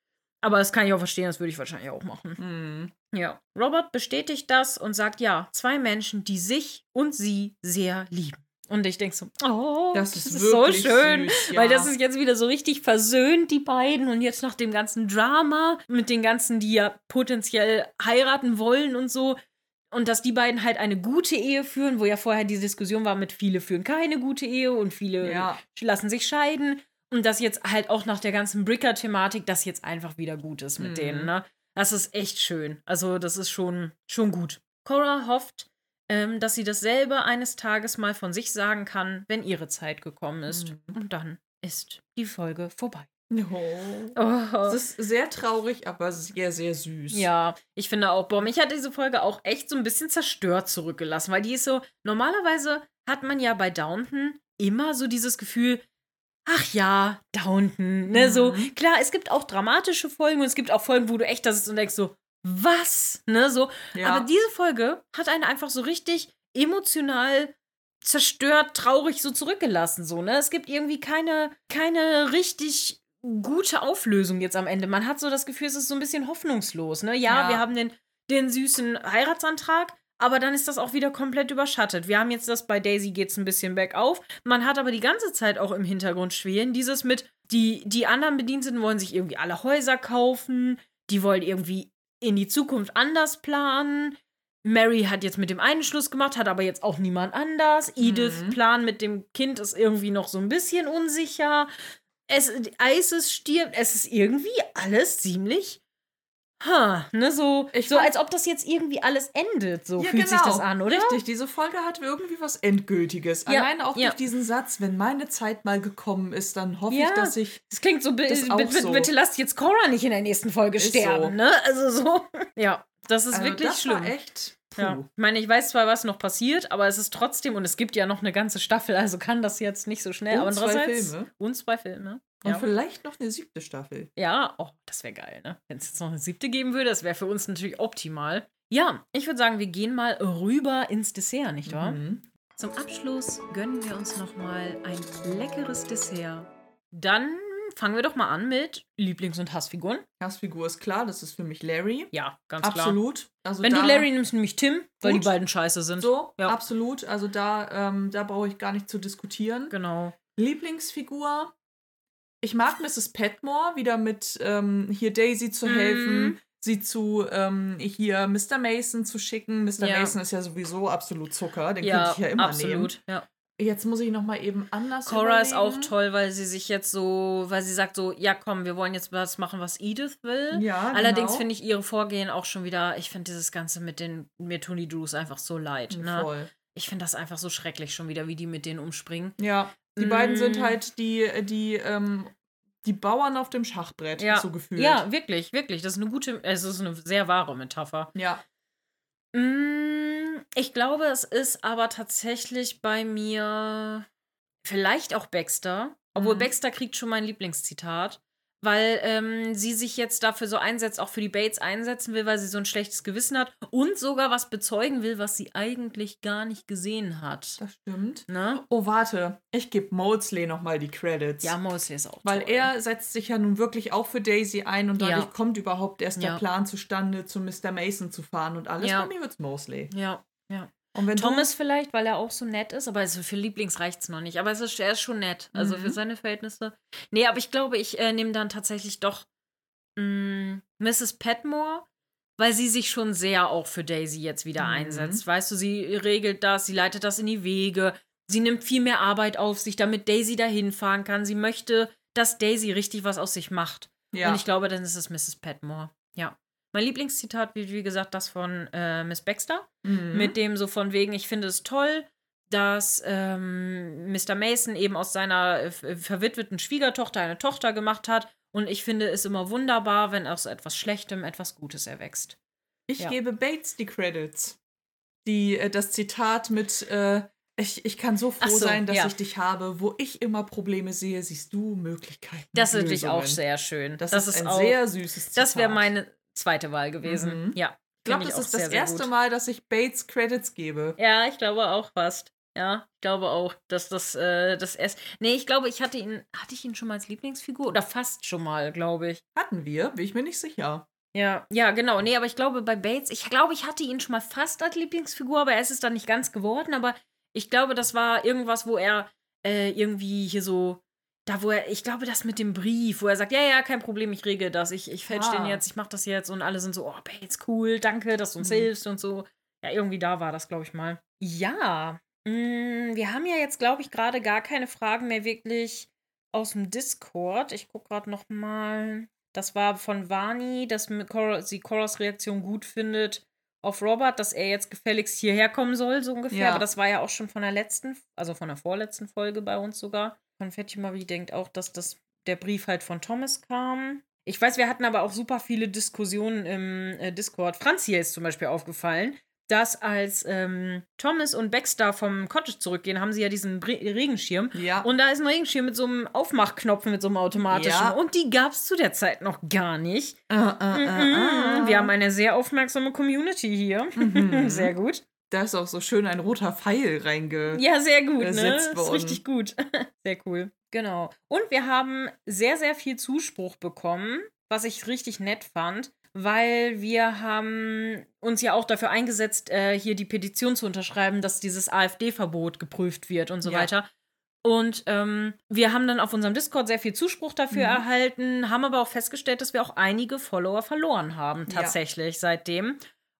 Aber das kann ich auch verstehen, das würde ich wahrscheinlich auch machen. Hm. Ja. Robert bestätigt das und sagt, ja, zwei Menschen, die sich und sie sehr lieben. Und ich denke so, oh, Das das, ist ist, so schön. süß, Weil ja. das ist jetzt wieder so richtig versöhnt, die beiden. Und jetzt nach dem ganzen Drama mit den ganzen, die ja potenziell heiraten wollen und so. Und dass die beiden halt eine gute Ehe führen, wo ja vorher die Diskussion war mit viele führen keine gute Ehe und viele Ja. lassen sich scheiden. Und dass jetzt halt auch nach der ganzen Bricker-Thematik das jetzt einfach wieder gut ist mit Mhm. denen, ne? Das ist echt schön. Also, das ist schon, schon gut. Cora hofft, ähm, dass sie dasselbe eines Tages mal von sich sagen kann, wenn ihre Zeit gekommen ist. Mhm. Und dann ist die Folge vorbei. Oh. Es ist sehr traurig, aber sehr, sehr süß. Ja, ich finde auch, boah, mich hat diese Folge auch echt so ein bisschen zerstört zurückgelassen, weil die ist so, normalerweise hat man ja bei Downton immer so dieses Gefühl, ach ja, Downton, ne, so, Mhm. klar, es gibt auch dramatische Folgen und es gibt auch Folgen, wo du echt da sitzt und denkst so, was, ne, so, Ja. aber diese Folge hat einen einfach so richtig emotional zerstört, traurig so zurückgelassen, so, ne? Es gibt irgendwie keine, keine richtig gute Auflösung jetzt am Ende. Man hat so das Gefühl, es ist so ein bisschen hoffnungslos, ne? Ja, Ja. wir haben den, den süßen Heiratsantrag, aber dann ist das auch wieder komplett überschattet. Wir haben jetzt das bei Daisy geht's ein bisschen bergauf. Man hat aber die ganze Zeit auch im Hintergrund schwelen. Dieses mit, die, die anderen Bediensteten wollen sich irgendwie alle Häuser kaufen, die wollen irgendwie in die Zukunft anders planen. Mary hat jetzt mit dem einen Schluss gemacht, hat aber jetzt auch niemand anders. Edith Mhm. Plan mit dem Kind ist irgendwie noch so ein bisschen unsicher. Es, Isis stirbt. Es ist irgendwie alles ziemlich. Ha, ne, so, Ich so als ob das jetzt irgendwie alles endet. So Ja, fühlt sich genau. das an, oder? Richtig, diese Folge hat irgendwie was Endgültiges. Ja, Allein auch ja. durch diesen Satz, wenn meine Zeit mal gekommen ist, dann hoffe Ja. ich, dass ich. Das klingt so, Das bitte, so. bitte lasst jetzt Cora nicht in der nächsten Folge Ist sterben, so. ne? Also so. Ja, das ist Also wirklich das schlimm. war echt. Puh. Ja. Ich meine, ich weiß zwar, was noch passiert, aber es ist trotzdem, und es gibt ja noch eine ganze Staffel, also kann das jetzt nicht so schnell. Und aber zwei Filme. Und zwei Filme. Und Ja. vielleicht noch eine siebte Staffel. Ja, oh, das wäre geil, ne? Wenn es jetzt noch eine siebte geben würde, das wäre für uns natürlich optimal. Ja, ich würde sagen, wir gehen mal rüber ins Dessert, nicht wahr? Mhm. Zum Abschluss gönnen wir uns noch mal ein leckeres Dessert. Dann fangen wir doch mal an mit Lieblings- und Hassfiguren. Hassfigur ist klar, das ist für mich Larry. Ja, ganz klar. Absolut. Also Wenn da, du Larry nimmst, nämlich Tim, weil Gut. die beiden scheiße sind. So, Ja. absolut. Also da, ähm, da brauche ich gar nicht zu diskutieren. Genau. Lieblingsfigur. Ich mag Mrs. Petmore, wieder mit ähm, hier Daisy zu helfen, sie zu ähm, hier Mr. Mason zu schicken. Mr. Ja. Mason ist ja sowieso absolut Zucker, den ja, könnte ich ja immer absolut. Ja. Jetzt muss ich noch mal eben anders Cora ist auch überlegen. toll, weil sie sich jetzt so, weil sie sagt so, ja komm, wir wollen jetzt was machen, was Edith will. Ja, Allerdings genau. finde ich ihre Vorgehen auch schon wieder, ich finde dieses Ganze mit den, mir tun die Drews einfach so leid. Ne? Voll. Ich finde das einfach so schrecklich schon wieder, wie die mit denen umspringen. Ja, die beiden sind Mm. halt die, die, ähm, die Bauern auf dem Schachbrett, Ja. so gefühlt. Ja, wirklich, wirklich. Das ist eine gute, es ist eine sehr wahre Metapher. Ja. Mm, Ich glaube, es ist aber tatsächlich bei mir vielleicht auch Baxter. Obwohl Mhm. Baxter kriegt schon mein Lieblingszitat. Weil ähm, sie sich jetzt dafür so einsetzt, auch für die Bates einsetzen will, weil sie so ein schlechtes Gewissen hat und sogar was bezeugen will, was sie eigentlich gar nicht gesehen hat. Das stimmt. Ne? Oh, warte. Ich gebe Molesley noch mal die Credits. Ja, Mosley ist auch Weil toll. er setzt sich ja nun wirklich auch für Daisy ein und dadurch Ja. kommt überhaupt erst der Ja. Plan zustande, zu Mr. Mason zu fahren und alles. Ja. Bei mir wird's Mosley. Ja, ja. Und wenn Thomas vielleicht, weil er auch so nett ist, aber also für Lieblings reicht's noch nicht. Aber es ist, er ist schon nett. Also Mhm. für seine Verhältnisse. Nee, aber ich glaube, ich äh, nehme dann tatsächlich doch mh, Mrs. Petmore, weil sie sich schon sehr auch für Daisy jetzt wieder Mhm. einsetzt. Weißt du, sie regelt das, sie leitet das in die Wege. Sie nimmt viel mehr Arbeit auf sich, damit Daisy dahin fahren kann. Sie möchte, dass Daisy richtig was aus sich macht. du, ja. Und ich glaube, dann ist es Mrs. Petmore. Ja. Mein Lieblingszitat, wie, wie gesagt, das von äh, Miss Baxter Mhm. mit dem so von wegen, ich finde es toll, dass ähm, Mr. Mason eben aus seiner äh, f- verwitweten Schwiegertochter eine Tochter gemacht hat. Und ich finde es immer wunderbar, wenn aus etwas Schlechtem etwas Gutes erwächst. Ich Ja. gebe Bates die Credits. Die, äh, das Zitat mit, äh, ich, ich kann so froh so, sein, dass ja. ich dich habe. Wo ich immer Probleme sehe, siehst du Möglichkeiten. Das ist wirklich auch sehr schön. Das, ist, ein auch, sehr süßes Zitat. Das wäre meine zweite Wahl gewesen. Mhm. Ja. Ich glaube, das ist das sehr, sehr erste gut. Mal, dass ich Bates Credits gebe. Ja, ich glaube auch fast. Ja, ich glaube auch, dass das äh, das erst. Nee, ich glaube, ich hatte ihn. Hatte ich ihn schon mal als Lieblingsfigur? Oder fast schon mal, glaube ich. Hatten wir, bin ich mir nicht sicher. Ja, ja, genau. Nee, aber ich glaube bei Bates, ich glaube, ich hatte ihn schon mal fast als Lieblingsfigur, aber er ist es dann nicht ganz geworden. Aber ich glaube, das war irgendwas, wo er äh, irgendwie hier so, da wo er, ich glaube, das mit dem Brief, wo er sagt, ja, ja, kein Problem, ich regel das, ich, ich fälsch Ah. den jetzt, ich mach das jetzt und alle sind so, oh, Bates, cool, danke, dass du uns Mhm. hilfst und so. Ja, irgendwie da war das, glaube ich mal. Ja, mh, wir haben ja jetzt, glaube ich, gerade gar keine Fragen mehr wirklich aus dem Discord. Ich gucke gerade noch mal. Das war von Vani, dass sie Coras Reaktion gut findet auf Robert, dass er jetzt gefälligst hierher kommen soll, so ungefähr. Ja. Aber das war ja auch schon von der letzten, also von der vorletzten Folge bei uns sogar. Konfetti Marie denkt auch, dass das der Brief halt von Thomas kam. Ich weiß, wir hatten aber auch super viele Diskussionen im äh, Discord. Franz hier ist zum Beispiel aufgefallen, dass als ähm, Thomas und Baxter vom Cottage zurückgehen, haben sie ja diesen Bre Regenschirm. Ja. Und da ist ein Regenschirm mit so einem Aufmachknopf, mit so einem automatischen. Ja. Und die gab es zu der Zeit noch gar nicht. äh, äh, Mhm. äh. Wir haben eine sehr aufmerksame Community hier. Mhm. sehr gut. Da ist auch so schön ein roter Pfeil reinge. Ja, sehr gut, ne? sitzt Ist richtig gut. sehr cool. Genau. Und wir haben sehr, sehr viel Zuspruch bekommen, was ich richtig nett fand, weil wir haben uns ja auch dafür eingesetzt, äh, hier die Petition zu unterschreiben, dass dieses AfD-Verbot geprüft wird und so Ja. weiter. Und ähm, wir haben dann auf unserem Discord sehr viel Zuspruch dafür Mhm. erhalten, haben aber auch festgestellt, dass wir auch einige Follower verloren haben, Ja. tatsächlich seitdem.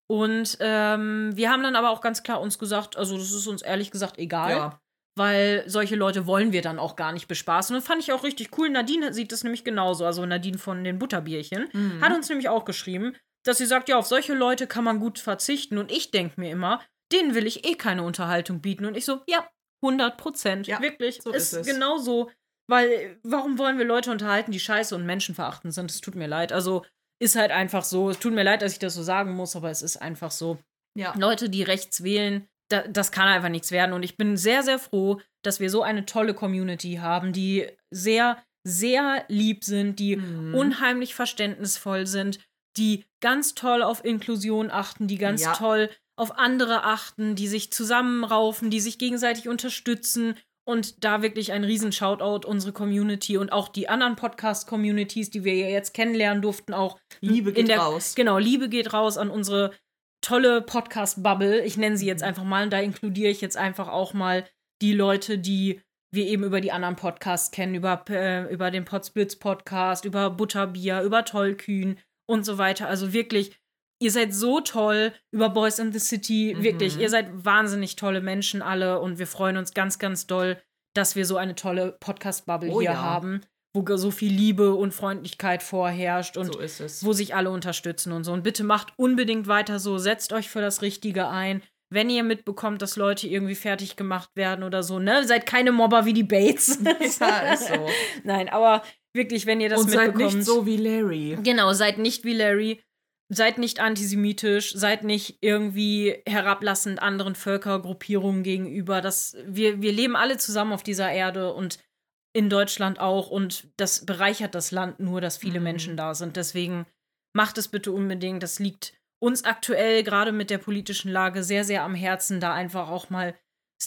Und ähm, wir haben dann aber auch ganz klar uns gesagt, also das ist uns ehrlich gesagt egal, Ja. weil solche Leute wollen wir dann auch gar nicht bespaßen. Und fand ich auch richtig cool. Nadine sieht das nämlich genauso, also Nadine von den Butterbierchen, Mhm. hat uns nämlich auch geschrieben, dass sie sagt, ja, auf solche Leute kann man gut verzichten. Und ich denke mir immer, denen will ich eh keine Unterhaltung bieten. Und ich so, ja, 100 Prozent. Ja, Wirklich. so ist ist es. genau so. Weil, äh, warum wollen wir Leute unterhalten, die scheiße und menschenverachtend sind? Es tut mir leid. Also, ist halt einfach so. Es tut mir leid, dass ich das so sagen muss, aber es ist einfach so. Ja. Leute, die rechts wählen, da, das kann einfach nichts werden. Und ich bin sehr, sehr froh, dass wir so eine tolle Community haben, die sehr, sehr lieb sind, die Mhm. unheimlich verständnisvoll sind, die ganz toll auf Inklusion achten, die ganz Ja. toll auf andere achten, die sich zusammenraufen, die sich gegenseitig unterstützen. Und da wirklich ein riesen Shoutout unsere Community und auch die anderen Podcast-Communities, die wir ja jetzt kennenlernen durften, auch Liebe in geht der, raus. Genau, Liebe geht raus an unsere tolle Podcast-Bubble. Ich nenne sie jetzt Mhm. einfach mal. Und da inkludiere ich jetzt einfach auch mal die Leute, die wir eben über die anderen Podcasts kennen, über, äh, über den Potsblitz Podcast, über Butterbier, über Tollkühn und so weiter. Also wirklich, ihr seid so toll über Boys in the City. Mhm. Wirklich, ihr seid wahnsinnig tolle Menschen alle und wir freuen uns ganz, ganz doll, dass wir so eine tolle Podcast-Bubble Oh hier ja. haben, wo so viel Liebe und Freundlichkeit vorherrscht und so ist es. wo sich alle unterstützen und so. Und bitte macht unbedingt weiter so, setzt euch für das Richtige ein. Wenn ihr mitbekommt, dass Leute irgendwie fertig gemacht werden oder so, ne? Seid keine Mobber wie die Bates. ja, ist so. Nein, aber wirklich, wenn ihr das Und seid mitbekommt. nicht so wie Larry. Genau, seid nicht wie Larry. Seid nicht antisemitisch, seid nicht irgendwie herablassend anderen Völkergruppierungen gegenüber. Das, wir, wir leben alle zusammen auf dieser Erde und in Deutschland auch. Und das bereichert das Land nur, dass viele Mhm. Menschen da sind. Deswegen macht es bitte unbedingt. Das liegt uns aktuell gerade mit der politischen Lage sehr, sehr am Herzen, da einfach auch mal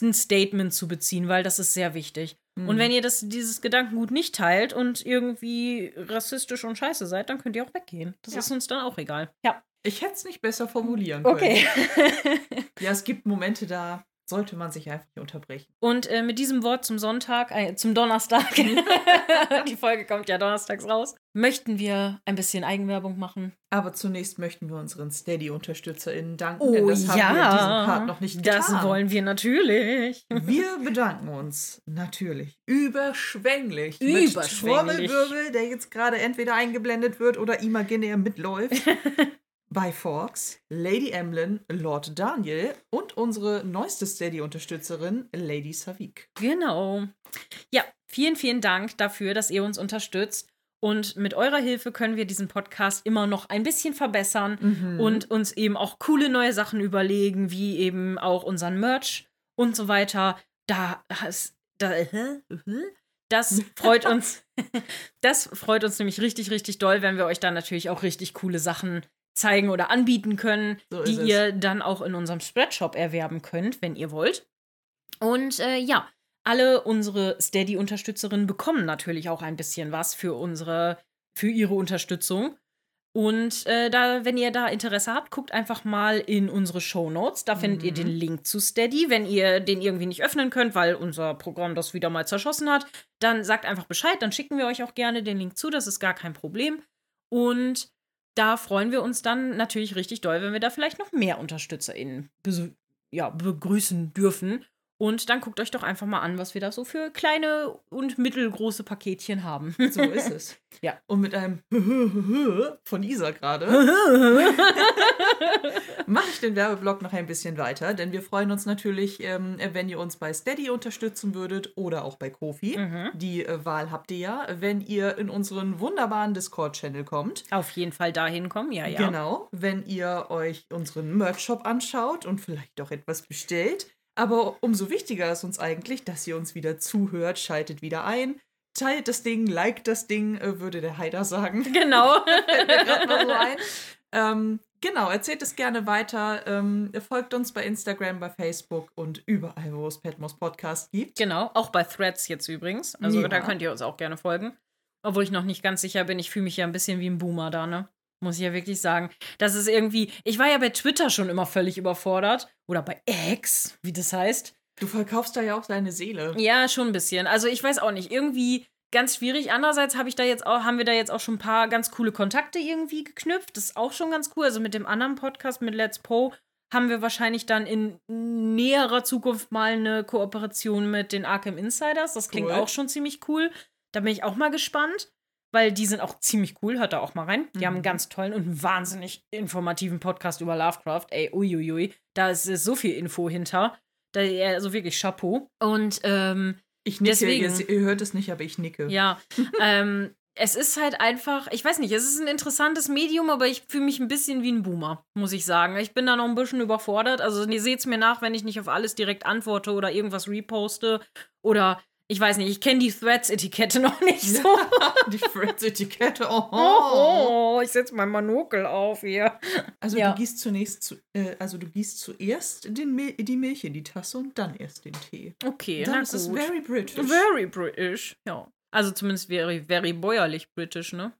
ein Statement zu beziehen, weil das ist sehr wichtig. Und Mhm. wenn ihr das, dieses Gedankengut nicht teilt und irgendwie rassistisch und scheiße seid, dann könnt ihr auch weggehen. Das Ja. ist uns dann auch egal. Ja. Ich hätte es nicht besser formulieren können. Okay. Ja, es gibt Momente, da sollte man sich einfach nicht unterbrechen. und äh, mit diesem Wort zum Sonntag, äh, zum Donnerstag, die Folge kommt ja donnerstags raus, möchten wir ein bisschen Eigenwerbung machen. Aber zunächst möchten wir unseren SteadyUnterstützerInnen danken, Oh denn das haben wir in ja, diesem Part noch nicht getan. das wollen wir natürlich. Wir bedanken uns natürlich überschwänglich, Überschwänglich. mit Trommelwirbel, der jetzt gerade entweder eingeblendet wird oder imaginär mitläuft. bei Fox, Lady Emlyn, Lord Daniel und unsere neueste Steady-Unterstützerin, Lady Savik. Genau. Ja, vielen, vielen Dank dafür, dass ihr uns unterstützt. Und mit eurer Hilfe können wir diesen Podcast immer noch ein bisschen verbessern Mhm. und uns eben auch coole neue Sachen überlegen, wie eben auch unseren Merch und so weiter. Da, das, da, äh, das freut uns. Das freut uns nämlich richtig, richtig doll, wenn wir euch dann natürlich auch richtig coole Sachen zeigen oder anbieten können, So die es. ihr dann auch in unserem Spreadshop erwerben könnt, wenn ihr wollt. Und äh, ja, alle unsere Steady-Unterstützerinnen bekommen natürlich auch ein bisschen was für unsere, für ihre Unterstützung. Und äh, da, wenn ihr da Interesse habt, guckt einfach mal in unsere Show Notes. Da findet ihr Mhm. den Link zu Steady. Wenn ihr den irgendwie nicht öffnen könnt, weil unser Programm das wieder mal zerschossen hat, dann sagt einfach Bescheid. Dann schicken wir euch auch gerne den Link zu. Das ist gar kein Problem. Und da freuen wir uns dann natürlich richtig doll, wenn wir da vielleicht noch mehr UnterstützerInnen ja, begrüßen dürfen. Und dann guckt euch doch einfach mal an, was wir da so für kleine und mittelgroße Paketchen haben. So ist es. Ja. Und mit einem von Isa gerade mache ich den Werbeblock noch ein bisschen weiter, denn wir freuen uns natürlich, ähm, wenn ihr uns bei Steady unterstützen würdet oder auch bei Kofi. Mhm. Die äh, Wahl habt ihr ja, wenn ihr in unseren wunderbaren Discord-Channel kommt. Auf jeden Fall dahin kommen, ja, ja. Genau, wenn ihr euch unseren Merch-Shop anschaut und vielleicht auch etwas bestellt. Aber umso wichtiger ist uns eigentlich, dass ihr uns wieder zuhört, schaltet wieder ein, teilt das Ding, liked das Ding, äh, würde der Heider sagen. Genau. So. Ähm, genau, erzählt es gerne weiter. Ähm, folgt uns bei Instagram, bei Facebook und überall, wo es Petmos Podcast gibt. genau, auch bei Threads jetzt übrigens. Also Ja. da könnt ihr uns auch gerne folgen. Obwohl ich noch nicht ganz sicher bin, ich fühle mich ja ein bisschen wie ein Boomer da, ne? Muss ich ja wirklich sagen. Das ist irgendwie. Ich war ja bei Twitter schon immer völlig überfordert. Oder bei X, wie das heißt. Du verkaufst da ja auch deine Seele. Ja, schon ein bisschen. Also ich weiß auch nicht. Irgendwie ganz schwierig. Andererseits habe ich da jetzt auch, haben wir da jetzt auch schon ein paar ganz coole Kontakte irgendwie geknüpft. Das ist auch schon ganz cool. Also mit dem anderen Podcast, mit Let's Po, haben wir wahrscheinlich dann in näherer Zukunft mal eine Kooperation mit den Arkham Insiders. Das klingt Cool. auch schon ziemlich cool. Da bin ich auch mal gespannt. Weil die sind auch ziemlich cool, hört da auch mal rein. Die haben einen Mhm. ganz tollen und wahnsinnig informativen Podcast über Lovecraft. Ey, uiuiui. Da ist, ist so viel Info hinter. Da, also wirklich Chapeau. Und ähm, Ich nicke, Deswegen. Ihr, ihr hört es nicht, aber ich nicke. ja, ähm, es ist halt einfach, ich weiß nicht, es ist ein interessantes Medium, aber ich fühle mich ein bisschen wie ein Boomer, muss ich sagen. Ich bin da noch ein bisschen überfordert. Also ihr seht es mir nach, wenn ich nicht auf alles direkt antworte oder irgendwas reposte oder ich weiß nicht, ich kenne die Threads-Etikette noch nicht so. die Threads-Etikette, oh, oh, oh. ich setze mein Manokel auf hier. Also ja. du gießt zunächst, zu, äh, also du gießt zuerst den Mil die Milch in die Tasse und dann erst den Tee. Okay, dann na ist gut. es very British. Very British, ja. Also zumindest very, very bäuerlich British, ne?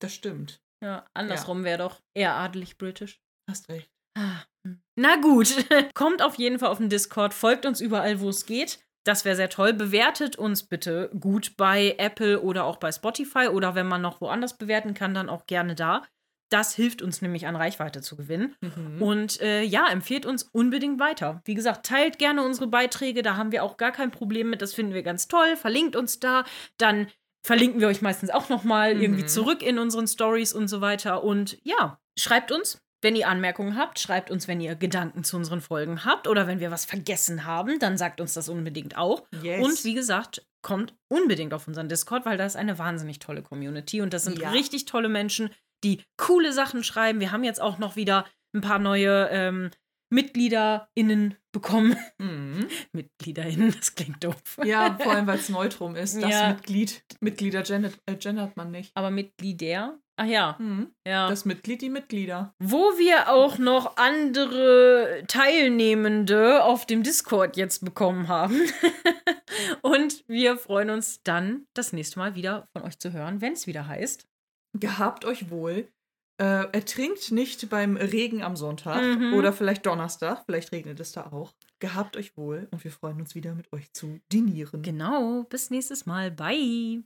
Das stimmt. Ja, andersrum ja. wäre doch eher adelig British. Hast recht. Ah. Hm. Na gut, kommt auf jeden Fall auf den Discord, folgt uns überall, wo es geht. Das wäre sehr toll. Bewertet uns bitte gut bei Apple oder auch bei Spotify oder wenn man noch woanders bewerten kann, dann auch gerne da. Das hilft uns nämlich an Reichweite zu gewinnen. Mhm. Und äh, ja, empfehlt uns unbedingt weiter. Wie gesagt, teilt gerne unsere Beiträge, da haben wir auch gar kein Problem mit. Das finden wir ganz toll. Verlinkt uns da. Dann verlinken wir euch meistens auch noch mal mhm. irgendwie zurück in unseren Stories und so weiter. Und ja, schreibt uns, wenn ihr Anmerkungen habt, schreibt uns, wenn ihr Gedanken zu unseren Folgen habt oder wenn wir was vergessen haben, dann sagt uns das unbedingt auch. Yes. Und wie gesagt, kommt unbedingt auf unseren Discord, weil da ist eine wahnsinnig tolle Community und das sind ja. richtig tolle Menschen, die coole Sachen schreiben. Wir haben jetzt auch noch wieder ein paar neue ähm, MitgliederInnen bekommen. Mhm. MitgliederInnen, das klingt doof. Ja, vor allem, weil es Neutrum ist. Das Ja. Mitglied. Mitglieder gendert, äh, gendert man nicht. Aber Mitglieder? Ach ja. Mhm. Ja. Das Mitglied, die Mitglieder. Wo wir auch noch andere Teilnehmende auf dem Discord jetzt bekommen haben. Und wir freuen uns dann, das nächste Mal wieder von euch zu hören, wenn es wieder heißt. Gehabt euch wohl. Äh, ertrinkt nicht beim Regen am Sonntag Mhm. oder vielleicht Donnerstag. Vielleicht regnet es da auch. Gehabt euch wohl und wir freuen uns wieder mit euch zu dinieren. Genau, bis nächstes Mal. Bye.